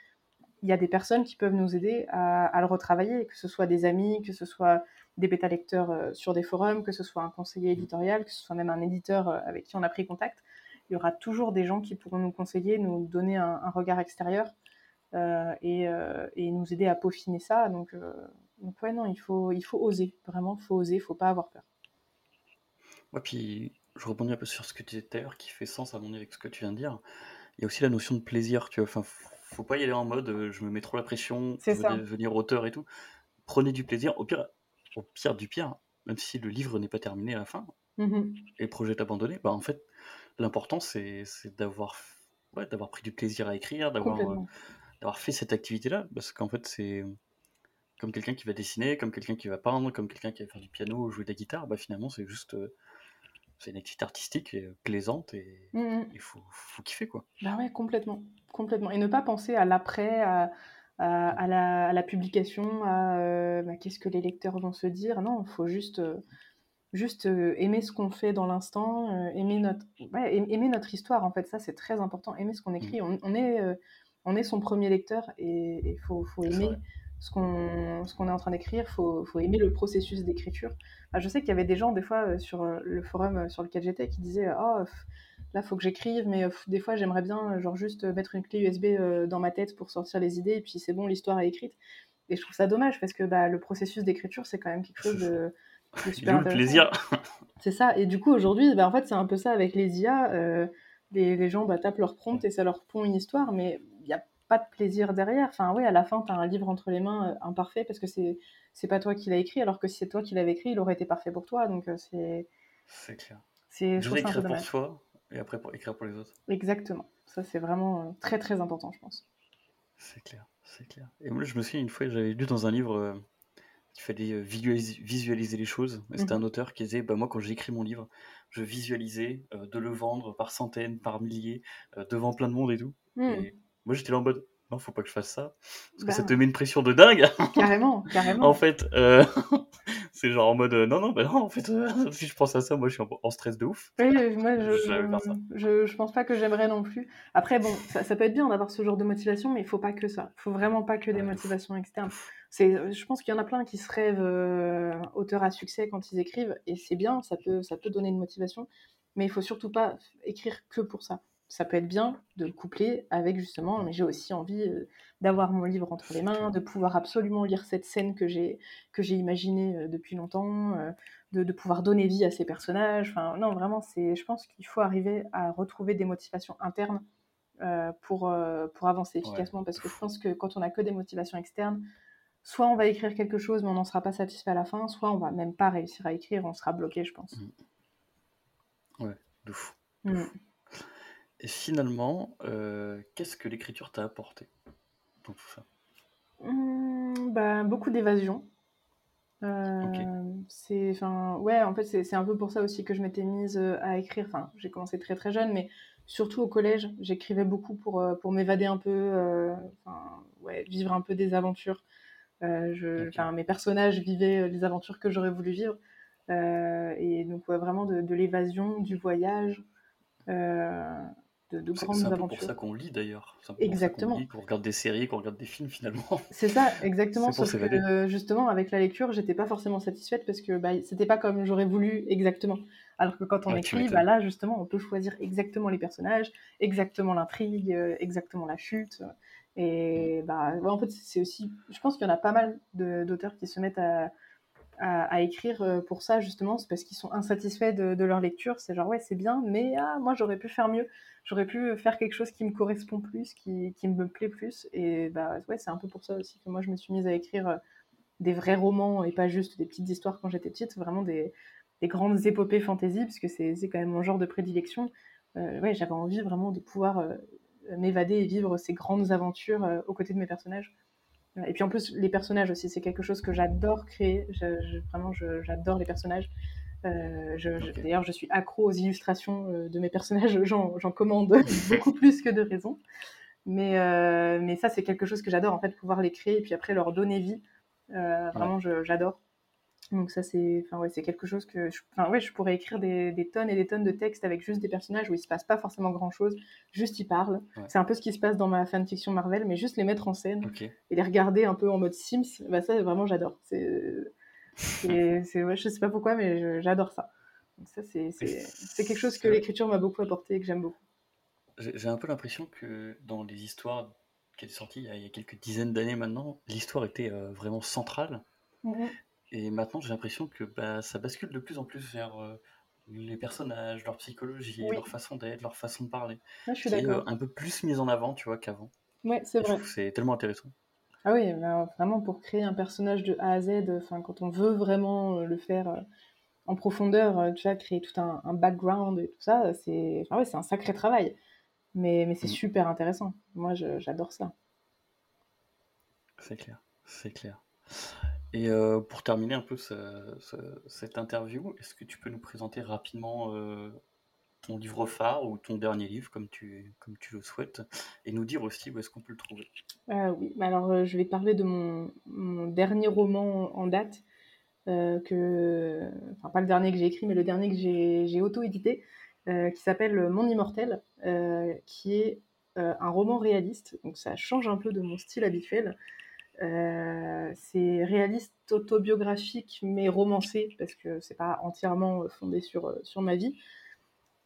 il y a des personnes qui peuvent nous aider à, à, le retravailler, que ce soit des amis, que ce soit des bêta-lecteurs sur des forums, que ce soit un conseiller éditorial, que ce soit même un éditeur avec qui on a pris contact il y aura toujours des gens qui pourront nous conseiller, nous donner un, regard extérieur euh, euh, et, nous aider à peaufiner ça. Donc, euh, donc ouais, non, il faut, il faut oser, vraiment, il faut oser, il faut pas avoir peur. Ouais, puis je rebondis un peu sur ce que tu disais tout à l'heure, qui fait sens à mon avis avec ce que tu viens de dire. Il y a aussi la notion de plaisir, tu vois. Enfin, faut pas y aller en mode je me mets trop la pression, je veux devenir auteur et tout. Prenez du plaisir. Au pire, au pire du pire, même si le livre n'est pas terminé à la fin mmh et le projet est abandonné, bah en fait, L'important, c'est d'avoir ouais, d'avoir pris du plaisir à écrire, d'avoir euh, fait cette activité-là, parce qu'en fait, c'est comme quelqu'un qui va dessiner, comme quelqu'un qui va peindre, comme quelqu'un qui va faire du piano, jouer de la guitare, bah finalement, c'est juste euh, c'est une activité artistique et plaisante et mmh, mmh. il faut, faut, kiffer quoi. Bah ouais, complètement, complètement. Et ne pas penser à l'après, à, à, la, à, la, publication, à euh, bah, qu'est-ce que les lecteurs vont se dire. Non, il faut juste juste euh, aimer ce qu'on fait dans l'instant, euh, aimer, notre, aimer notre histoire, en fait, ça c'est très important, aimer ce qu'on écrit. Mm. On, est, euh, on est son premier lecteur et il faut, faut, aimer ce qu'on qu'on est en train d'écrire, il faut, faut, aimer le processus d'écriture. je sais qu'il y avait des gens, des fois, sur le forum sur lequel j'étais, qui disaient Oh, là, faut que j'écrive, mais des fois, j'aimerais bien, genre, juste mettre une clé USB dans ma tête pour sortir les idées, et puis c'est bon, l'histoire est écrite. Et je trouve ça dommage parce que bah, le processus d'écriture, c'est quand même quelque chose de c'est super plaisir. c'est ça. Et du coup, aujourd'hui, bah, en fait, c'est un peu ça avec les IA. Euh, les, les, gens bah, tapent leur prompt et ça leur pond une histoire, mais il n'y a pas de plaisir derrière. Enfin, oui, à la fin, tu as un livre entre les mains euh, imparfait parce que c'est c'est pas toi qui l'as écrit, alors que si c'est toi qui l'avais écrit, il aurait été parfait pour toi. Donc, euh, c'est. C'est clair. C'est écrire pour soi et après pour écrire pour les autres. Exactement. Ça, c'est vraiment très, très important, je pense. C'est clair, c'est clair. Et moi, je me souviens une fois, j'avais lu dans un livre qu'il fallait euh, visualiser, visualiser les choses. C'était Mhm. un auteur qui disait, bah, moi, quand j'ai écrit mon livre, je visualisais euh, de le vendre par centaines, par milliers, euh, devant plein de monde et tout. Hmm. Et moi, j'étais là en mode, non, faut pas que je fasse ça, parce que ça Bah, te met une pression de dingue. carrément, carrément. En fait, euh, c'est genre en mode euh, non, non, bah non, en fait, euh, si je pense à ça, moi je suis en, en stress de ouf. Oui, euh, moi, je, Je je, je pense pas que j'aimerais non plus. Après, bon, ça, ça peut être bien d'avoir ce genre de motivation, mais il faut pas que ça. Il faut vraiment pas que des Ouais, motivations externes. C'est, je pense qu'il y en a plein qui se rêvent euh, auteurs à succès quand ils écrivent, et c'est bien, ça peut, ça peut donner une motivation, mais il faut surtout pas écrire que pour ça. Ça peut être bien de le coupler avec justement, mais j'ai aussi envie euh, d'avoir mon livre entre les mains, de pouvoir absolument lire cette scène que j'ai que j'ai imaginée euh, depuis longtemps, euh, de, de pouvoir donner vie à ces personnages. Enfin, non, vraiment, c'est, je pense qu'il faut arriver à retrouver des motivations internes pour, pour avancer Ouais, efficacement, parce que je pense que quand on a que des motivations externes, soit on va écrire quelque chose mais on n'en sera pas satisfait à la fin, soit on va même pas réussir à écrire, on sera bloqué, je pense. Ouais, de fou. de Mm. fou. Et finalement, euh, qu'est-ce que l'écriture t'a apporté dans tout ça? Mm, bah, beaucoup d'évasion. Euh, c'est, enfin, ouais, en fait, c'est c'est un peu pour ça aussi que je m'étais mise euh, à écrire. Enfin, j'ai commencé très très jeune, mais surtout au collège, j'écrivais beaucoup pour, pour m'évader un peu, enfin, ouais, vivre un peu des aventures. Je, Ok. enfin, mes personnages vivaient euh, les aventures que j'aurais voulu vivre. Et donc, ouais, vraiment de, de l'évasion, du voyage, de, de C'est grandes c'est un peu pour aventures. ça qu'on lit d'ailleurs. C'est qu'on Exactement. qu'on regarde des séries, qu'on regarde des films finalement. C'est ça, exactement. C'est pour Sauf que euh, justement, avec la lecture, j'étais pas forcément satisfaite parce que bah, c'était pas comme j'aurais voulu exactement. Alors que quand on Ouais, écrit, bah, là, justement, on peut choisir exactement les personnages, exactement l'intrigue, euh, exactement la chute. Mm. Et bah, ouais, en fait, c'est aussi. Je pense qu'il y en a pas mal d'auteurs qui se mettent à, à, écrire euh, pour ça, justement. C'est parce qu'ils sont insatisfaits de, leur lecture. C'est genre, ouais, c'est bien, mais ah, moi, j'aurais pu faire mieux. J'aurais pu faire quelque chose qui me correspond plus, qui, qui me plaît plus. Et bah, ouais, c'est un peu pour ça aussi que moi, je me suis mise à écrire euh, des vrais romans et pas juste des petites histoires quand j'étais petite, vraiment des, des grandes épopées fantasy, parce que c'est quand même mon genre de prédilection. Euh, ouais, j'avais envie vraiment de pouvoir m'évader et vivre ces grandes aventures aux côtés de mes personnages. Et puis en plus, les personnages aussi, c'est quelque chose que j'adore créer. Je- je- vraiment, je- j'adore les personnages. Euh. D'ailleurs, je suis accro aux illustrations euh, de mes personnages. J'en commande beaucoup plus que de raison. Mais, euh, mais ça, c'est quelque chose que j'adore, en fait, pouvoir les créer et puis après leur donner vie. Euh, vraiment, j'adore. Donc ça, c'est enfin, ouais, quelque chose que... Je, enfin, ouais, je pourrais écrire des, des tonnes et des tonnes de textes avec juste des personnages où il se passe pas forcément grand-chose, juste ils parlent. Ouais. C'est un peu ce qui se passe dans ma fanfiction Marvel, mais juste les mettre en scène et les regarder un peu en mode Sims, bah ça, vraiment, j'adore. C'est... ouais, je sais pas pourquoi, mais j'adore ça. Donc ça, c'est, quelque chose que l'écriture m'a beaucoup apporté et que j'aime beaucoup. J'ai un peu l'impression que dans les histoires qui étaient sorties il y a, il y a quelques dizaines d'années maintenant, l'histoire était euh, vraiment centrale. Et maintenant, j'ai l'impression que bah, ça bascule de plus en plus vers euh, les personnages, leur psychologie, Oui. leur façon d'être, leur façon de parler, Ouais, je suis d'accord. euh, un peu plus mise en avant, tu vois, qu'avant. Ouais, c'est vrai. trouve que c'est tellement intéressant. Ah oui, bah, vraiment pour créer un personnage de A à Z, enfin quand on veut vraiment euh, le faire euh, en profondeur, euh, tu vois, créer tout un, un background et tout ça, c'est enfin, ouais, c'est un sacré travail. Mais, mais c'est Mm. super intéressant. Moi, j'adore ça. C'est clair, c'est clair. Et euh, pour terminer un peu ce- ce- cette interview, est-ce que tu peux nous présenter rapidement euh, ton livre phare ou ton dernier livre, comme tu, comme tu le souhaites, et nous dire aussi où est-ce qu'on peut le trouver? Euh, oui, mais alors euh, je vais parler de mon, dernier roman en date, que, enfin pas le dernier que j'ai écrit, mais le dernier que j'ai auto-édité, qui s'appelle Mon Immortel, qui est un roman réaliste, donc ça change un peu de mon style habituel. Euh, c'est réaliste autobiographique mais romancé parce que c'est pas entièrement euh, fondé sur, euh, sur ma vie.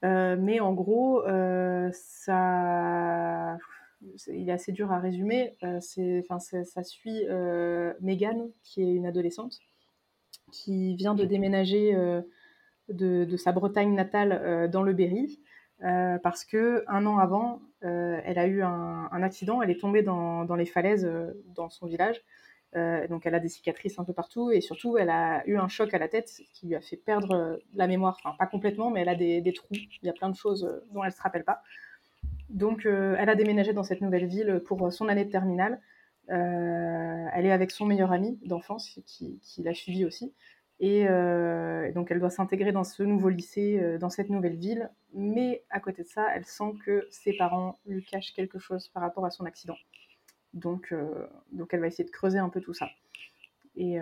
Euh, mais en gros, euh, ça, il est assez dur à résumer. C'est, enfin, ça suit Megan, qui est une adolescente, qui vient de déménager de, de sa Bretagne natale dans le Berry, euh, parce que un an avant, euh, elle a eu un, accident. Elle est tombée dans, les falaises euh, dans son village. Donc elle a des cicatrices un peu partout et surtout elle a eu un choc à la tête qui lui a fait perdre la mémoire, enfin pas complètement, mais elle a des, trous. Il y a plein de choses dont elle se rappelle pas. Donc, elle a déménagé dans cette nouvelle ville pour son année de terminale. elle est avec son meilleur ami d'enfance qui, qui l'a suivi aussi. Et donc, elle doit s'intégrer dans ce nouveau lycée, dans cette nouvelle ville. Mais à côté de ça, elle sent que ses parents lui cachent quelque chose par rapport à son accident. Donc, donc elle va essayer de creuser un peu tout ça. Et,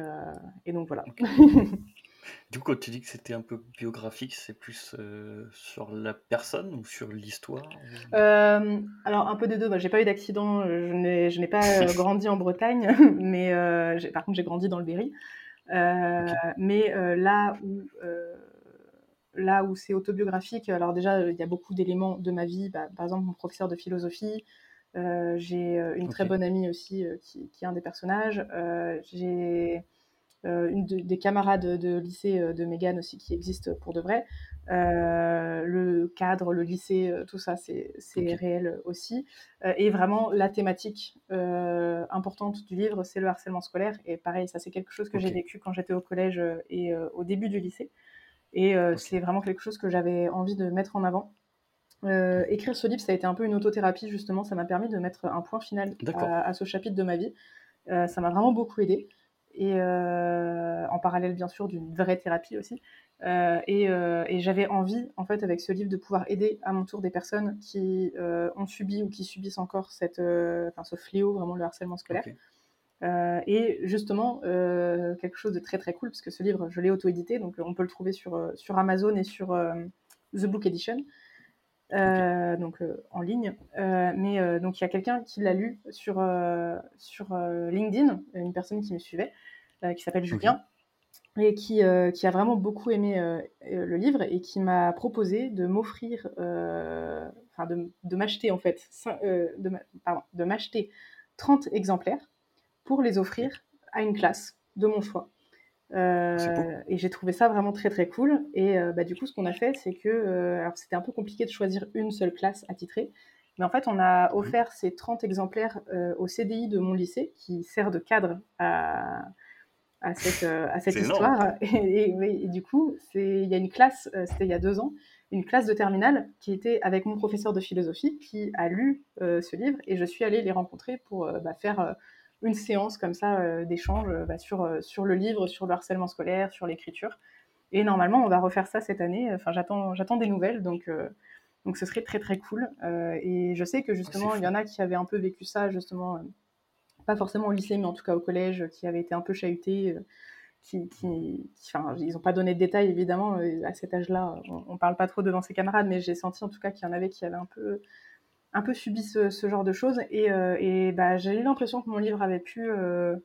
et donc voilà. Du coup, quand tu dis que c'était un peu biographique, c'est plus euh, sur la personne ou sur l'histoire euh, Alors, un peu des deux. Bah, j'ai pas eu d'accident, je n'ai pas euh, grandi en Bretagne, mais par contre, j'ai grandi dans le Berry. Mais là où, là où c'est autobiographique, alors déjà, il y a beaucoup d'éléments de ma vie. Bah, par exemple, mon professeur de philosophie, j'ai une très bonne amie aussi qui, qui, est un des personnages. j'ai euh, des camarades de, lycée euh, de Megan aussi qui existent pour de vrai. Euh, le cadre, le lycée, tout ça, c'est réel aussi. et vraiment, la thématique importante du livre, c'est le harcèlement scolaire. Et pareil, ça, c'est quelque chose que j'ai vécu quand j'étais au collège et au début du lycée. Et c'est vraiment quelque chose que j'avais envie de mettre en avant. écrire ce livre, ça a été un peu une autothérapie, justement. Ça m'a permis de mettre un point final à, à, ce chapitre de ma vie. ça m'a vraiment beaucoup aidé et euh, en parallèle bien sûr d'une vraie thérapie aussi. Euh, euh, et, j'avais envie, en fait, avec ce livre, de pouvoir aider à mon tour des personnes qui ont subi ou qui subissent encore cette, ce fléau, vraiment le harcèlement scolaire. et justement, quelque chose de très très cool, parce que ce livre, je l'ai auto-édité, donc on peut le trouver sur, sur Amazon et sur The Book Edition. Euh, donc euh, en ligne. Euh, mais donc il y a quelqu'un qui l'a lu sur, sur LinkedIn, une personne qui me suivait, qui s'appelle Julien, et qui, qui, a vraiment beaucoup aimé le livre et qui m'a proposé de m'offrir, enfin de, de m'acheter en fait, de, pardon, de m'acheter 30 exemplaires pour les offrir à une classe de mon choix. Euh, et j'ai trouvé ça vraiment très très cool. Et euh, bah, du coup, ce qu'on a fait, c'est que euh, alors c'était un peu compliqué de choisir une seule classe attitrée, mais en fait, on a offert ces 30 exemplaires au CDI de mon lycée, qui sert de cadre à, à cette, à cette histoire. Et, et, du coup, il y a une classe, c'était il y a deux ans, une classe de terminale qui était avec mon professeur de philosophie qui a lu ce livre, et je suis allée les rencontrer pour bah, faire une séance comme ça euh, d'échange euh, bah, sur, euh, sur le livre, sur le harcèlement scolaire, sur l'écriture. Et normalement, on va refaire ça cette année. Enfin, j'attends, j'attends des nouvelles, donc, donc ce serait très très cool. et je sais que justement, il y en a qui avaient un peu vécu ça, justement, pas forcément au lycée, mais en tout cas au collège, qui avaient été un peu chahutés. Qui, qui, enfin, ils n'ont pas donné de détails évidemment à cet âge-là. On, ne parle pas trop devant ses camarades, mais j'ai senti en tout cas qu'il y en avait qui avaient un peu un peu subi ce, genre de choses. Et, euh, et bah, j'ai eu l'impression que mon livre avait pu, euh,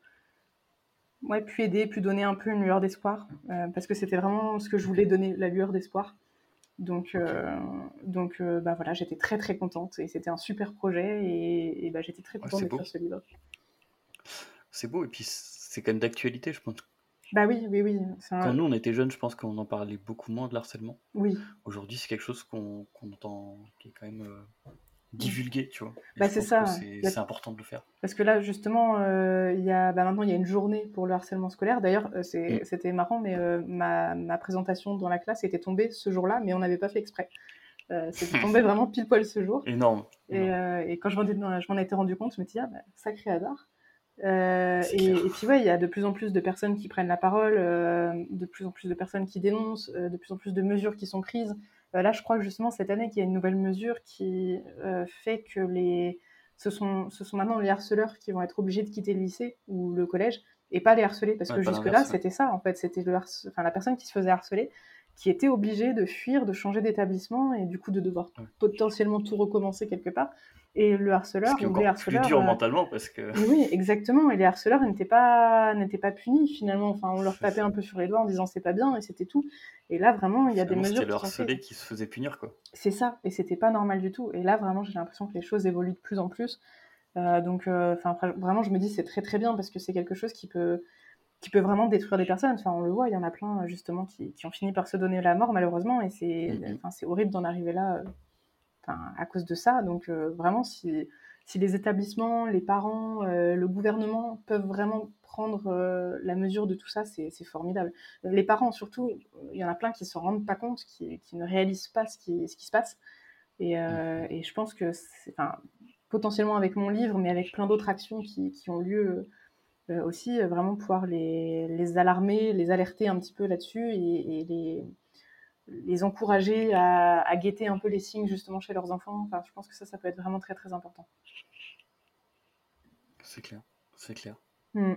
ouais, pu aider, pu donner un peu une lueur d'espoir, euh, parce que c'était vraiment ce que je voulais donner, la lueur d'espoir. Donc, donc bah, voilà, j'étais très très contente et c'était un super projet et, bah, j'étais très contente d'écrire ce livre. C'est beau et puis c'est quand même d'actualité, je pense. Bah oui, oui, oui. Quand nous on était jeunes, je pense qu'on en parlait beaucoup moins de l'harcèlement. Oui. Aujourd'hui, c'est quelque chose qu'on entend, qui est quand même divulguer, tu vois. Bah, c'est ça. C'est important de le faire. Parce que là, justement, euh, y a, bah, maintenant, il y a une journée pour le harcèlement scolaire. D'ailleurs, euh, mm. c'était marrant, mais euh, ma, ma, présentation dans la classe était tombée ce jour-là, mais on n'avait pas fait exprès. c'était tombé vraiment pile poil ce jour. Énorme. Et, et quand je m'en étais rendu compte, je me dit, ah, bah, sacré hasard. Et, et, puis ouais, il y a de plus en plus de personnes qui prennent la parole, de plus en plus de personnes qui dénoncent, de plus en plus de mesures qui sont prises. Euh, là, je crois que justement cette année qu'il y a une nouvelle mesure qui euh, fait que les... ce, sont, ce sont maintenant les harceleurs qui vont être obligés de quitter le lycée ou le collège et pas les harceler parce que jusque-là, c'était ça en fait. C'était enfin, la personne qui se faisait harceler qui était obligée de fuir, de changer d'établissement et du coup de devoir potentiellement tout recommencer quelque part. Et le harceleur, Ce qui plus dur euh, mentalement parce que. Oui, exactement. Et les harceleurs n'étaient pas, n'étaient pas punis finalement. Enfin, on leur tapait un peu sur les doigts en disant c'est pas bien et c'était tout. Et là, vraiment, il y a des mesures. C'était le harcelé qui se faisait punir, quoi. C'est ça. Et c'était pas normal du tout. Et là, vraiment, j'ai l'impression que les choses évoluent de plus en plus. Euh, donc, euh, enfin, vraiment, je me dis c'est très très bien parce que c'est quelque chose qui peut qui peut vraiment détruire des personnes. Enfin, on le voit, il y en a plein justement qui, qui ont fini par se donner la mort malheureusement, et c'est, mm-hmm. enfin, horrible d'en arriver là à cause de ça. Donc euh, vraiment, si, si, les établissements, les parents, euh, le gouvernement peuvent vraiment prendre euh, la mesure de tout ça, c'est formidable. Les parents, surtout, il y en a plein qui ne se rendent pas compte, qui, qui ne réalisent pas ce qui, ce qui se passe. Et, et je pense que, enfin, potentiellement avec mon livre, mais avec plein d'autres actions qui, qui ont lieu aussi, vraiment pouvoir les, les, alarmer, les alerter un petit peu là-dessus et, et les les encourager à, guetter un peu les signes justement chez leurs enfants. Enfin, je pense que ça, ça peut être vraiment très très important. C'est clair, c'est clair. Hmm.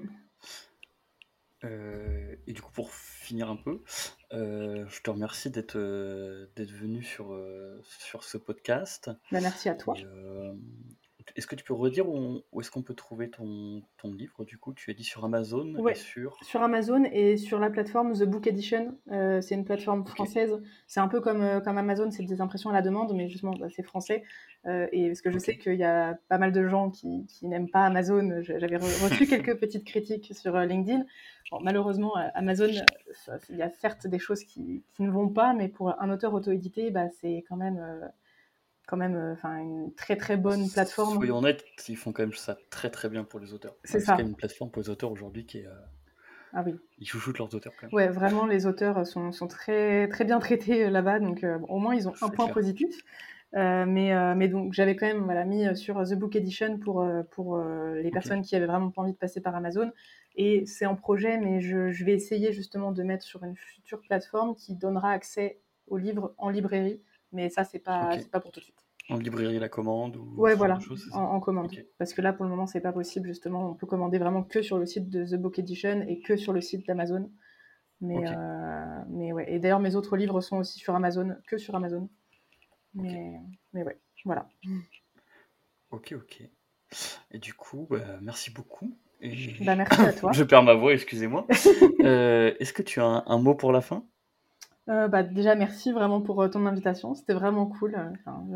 Euh, et du coup, pour finir un peu, euh, je te remercie d'être euh, d'être venu sur, sur ce podcast. Bah, merci à toi. Est-ce que tu peux redire où, est-ce qu'on peut trouver ton, ton, livre Du coup, tu es dit sur Amazon et sur... Sur Amazon et sur la plateforme The Book Edition. Euh, c'est une plateforme française. C'est un peu comme, euh, comme Amazon, c'est des impressions à la demande, mais justement, bah, c'est français. Euh, et parce que je sais qu'il y a pas mal de gens qui, qui n'aiment pas Amazon. J'avais reçu quelques petites critiques sur LinkedIn. malheureusement, Amazon, il y a certes des choses qui, qui, ne vont pas, mais pour un auteur auto-édité, bah, c'est quand même quand même euh, enfin une très très bonne plateforme. Soyons honnêtes, ils font quand même ça très très bien pour les auteurs. C'est ça. C'est une plateforme pour les auteurs aujourd'hui qui est. Euh, ah oui. Ils chouchoutent leurs auteurs quand même. Ouais, vraiment, les auteurs sont, sont très, très bien traités euh, là-bas, donc au moins ils ont un point positif. mais, mais donc j'avais quand même voilà, mis sur The Book Edition pour, pour les personnes qui avaient vraiment pas envie de passer par Amazon. Et c'est en projet, mais je, je, vais essayer justement de mettre sur une future plateforme qui donnera accès aux livres en librairie mais ça, c'est pas, pas pour tout de suite. En librairie, la commande ou Ouais, voilà, en, commande. Parce que là, pour le moment, c'est pas possible, justement. On peut commander vraiment que sur le site de The Book Edition et que sur le site d'Amazon. Mais, euh, mais ouais. Et d'ailleurs, mes autres livres sont aussi sur Amazon, que sur Amazon. Mais, mais ouais, voilà. Ok, ok. Et du coup, bah, merci beaucoup. Bah, merci à toi. Je perds ma voix, excusez-moi. Euh, est-ce que tu as un mot pour la fin? Euh, bah, déjà, merci vraiment pour euh, ton invitation. C'était vraiment cool.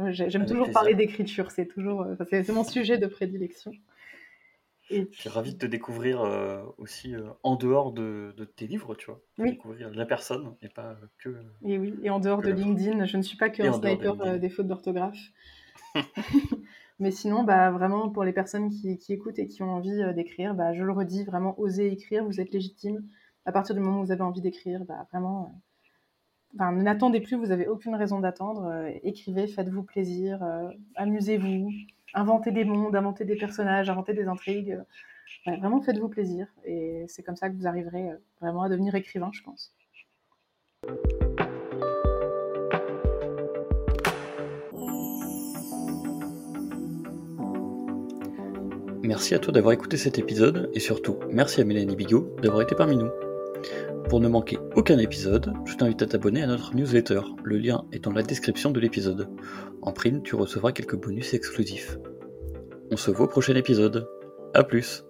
J'aime toujours parler d'écriture. C'est toujours, euh, c'est mon sujet de prédilection. Et Je suis ravi de te découvrir aussi en dehors de, tes livres, tu vois. Découvrir la personne et pas que. Et oui, et en dehors de LinkedIn. Je ne suis pas qu'un sniper des fautes d'orthographe. Mais sinon, bah, vraiment, pour les personnes qui, qui écoutent et qui ont envie d'écrire, bah, je le redis, vraiment, osez écrire. Vous êtes légitime. À partir du moment où vous avez envie d'écrire, bah, vraiment n'attendez plus, vous n'avez aucune raison d'attendre. Euh, écrivez, faites-vous plaisir, euh, amusez-vous, inventez des mondes, inventez des personnages, inventez des intrigues. vraiment, faites-vous plaisir. Et c'est comme ça que vous arriverez euh, vraiment à devenir écrivain, je pense. Merci à toi d'avoir écouté cet épisode et surtout merci à Mélanie Bigot d'avoir été parmi nous. Pour ne manquer aucun épisode, je t'invite à t'abonner à notre newsletter. Le lien est dans la description de l'épisode. En prime, tu recevras quelques bonus exclusifs. On se voit au prochain épisode. A plus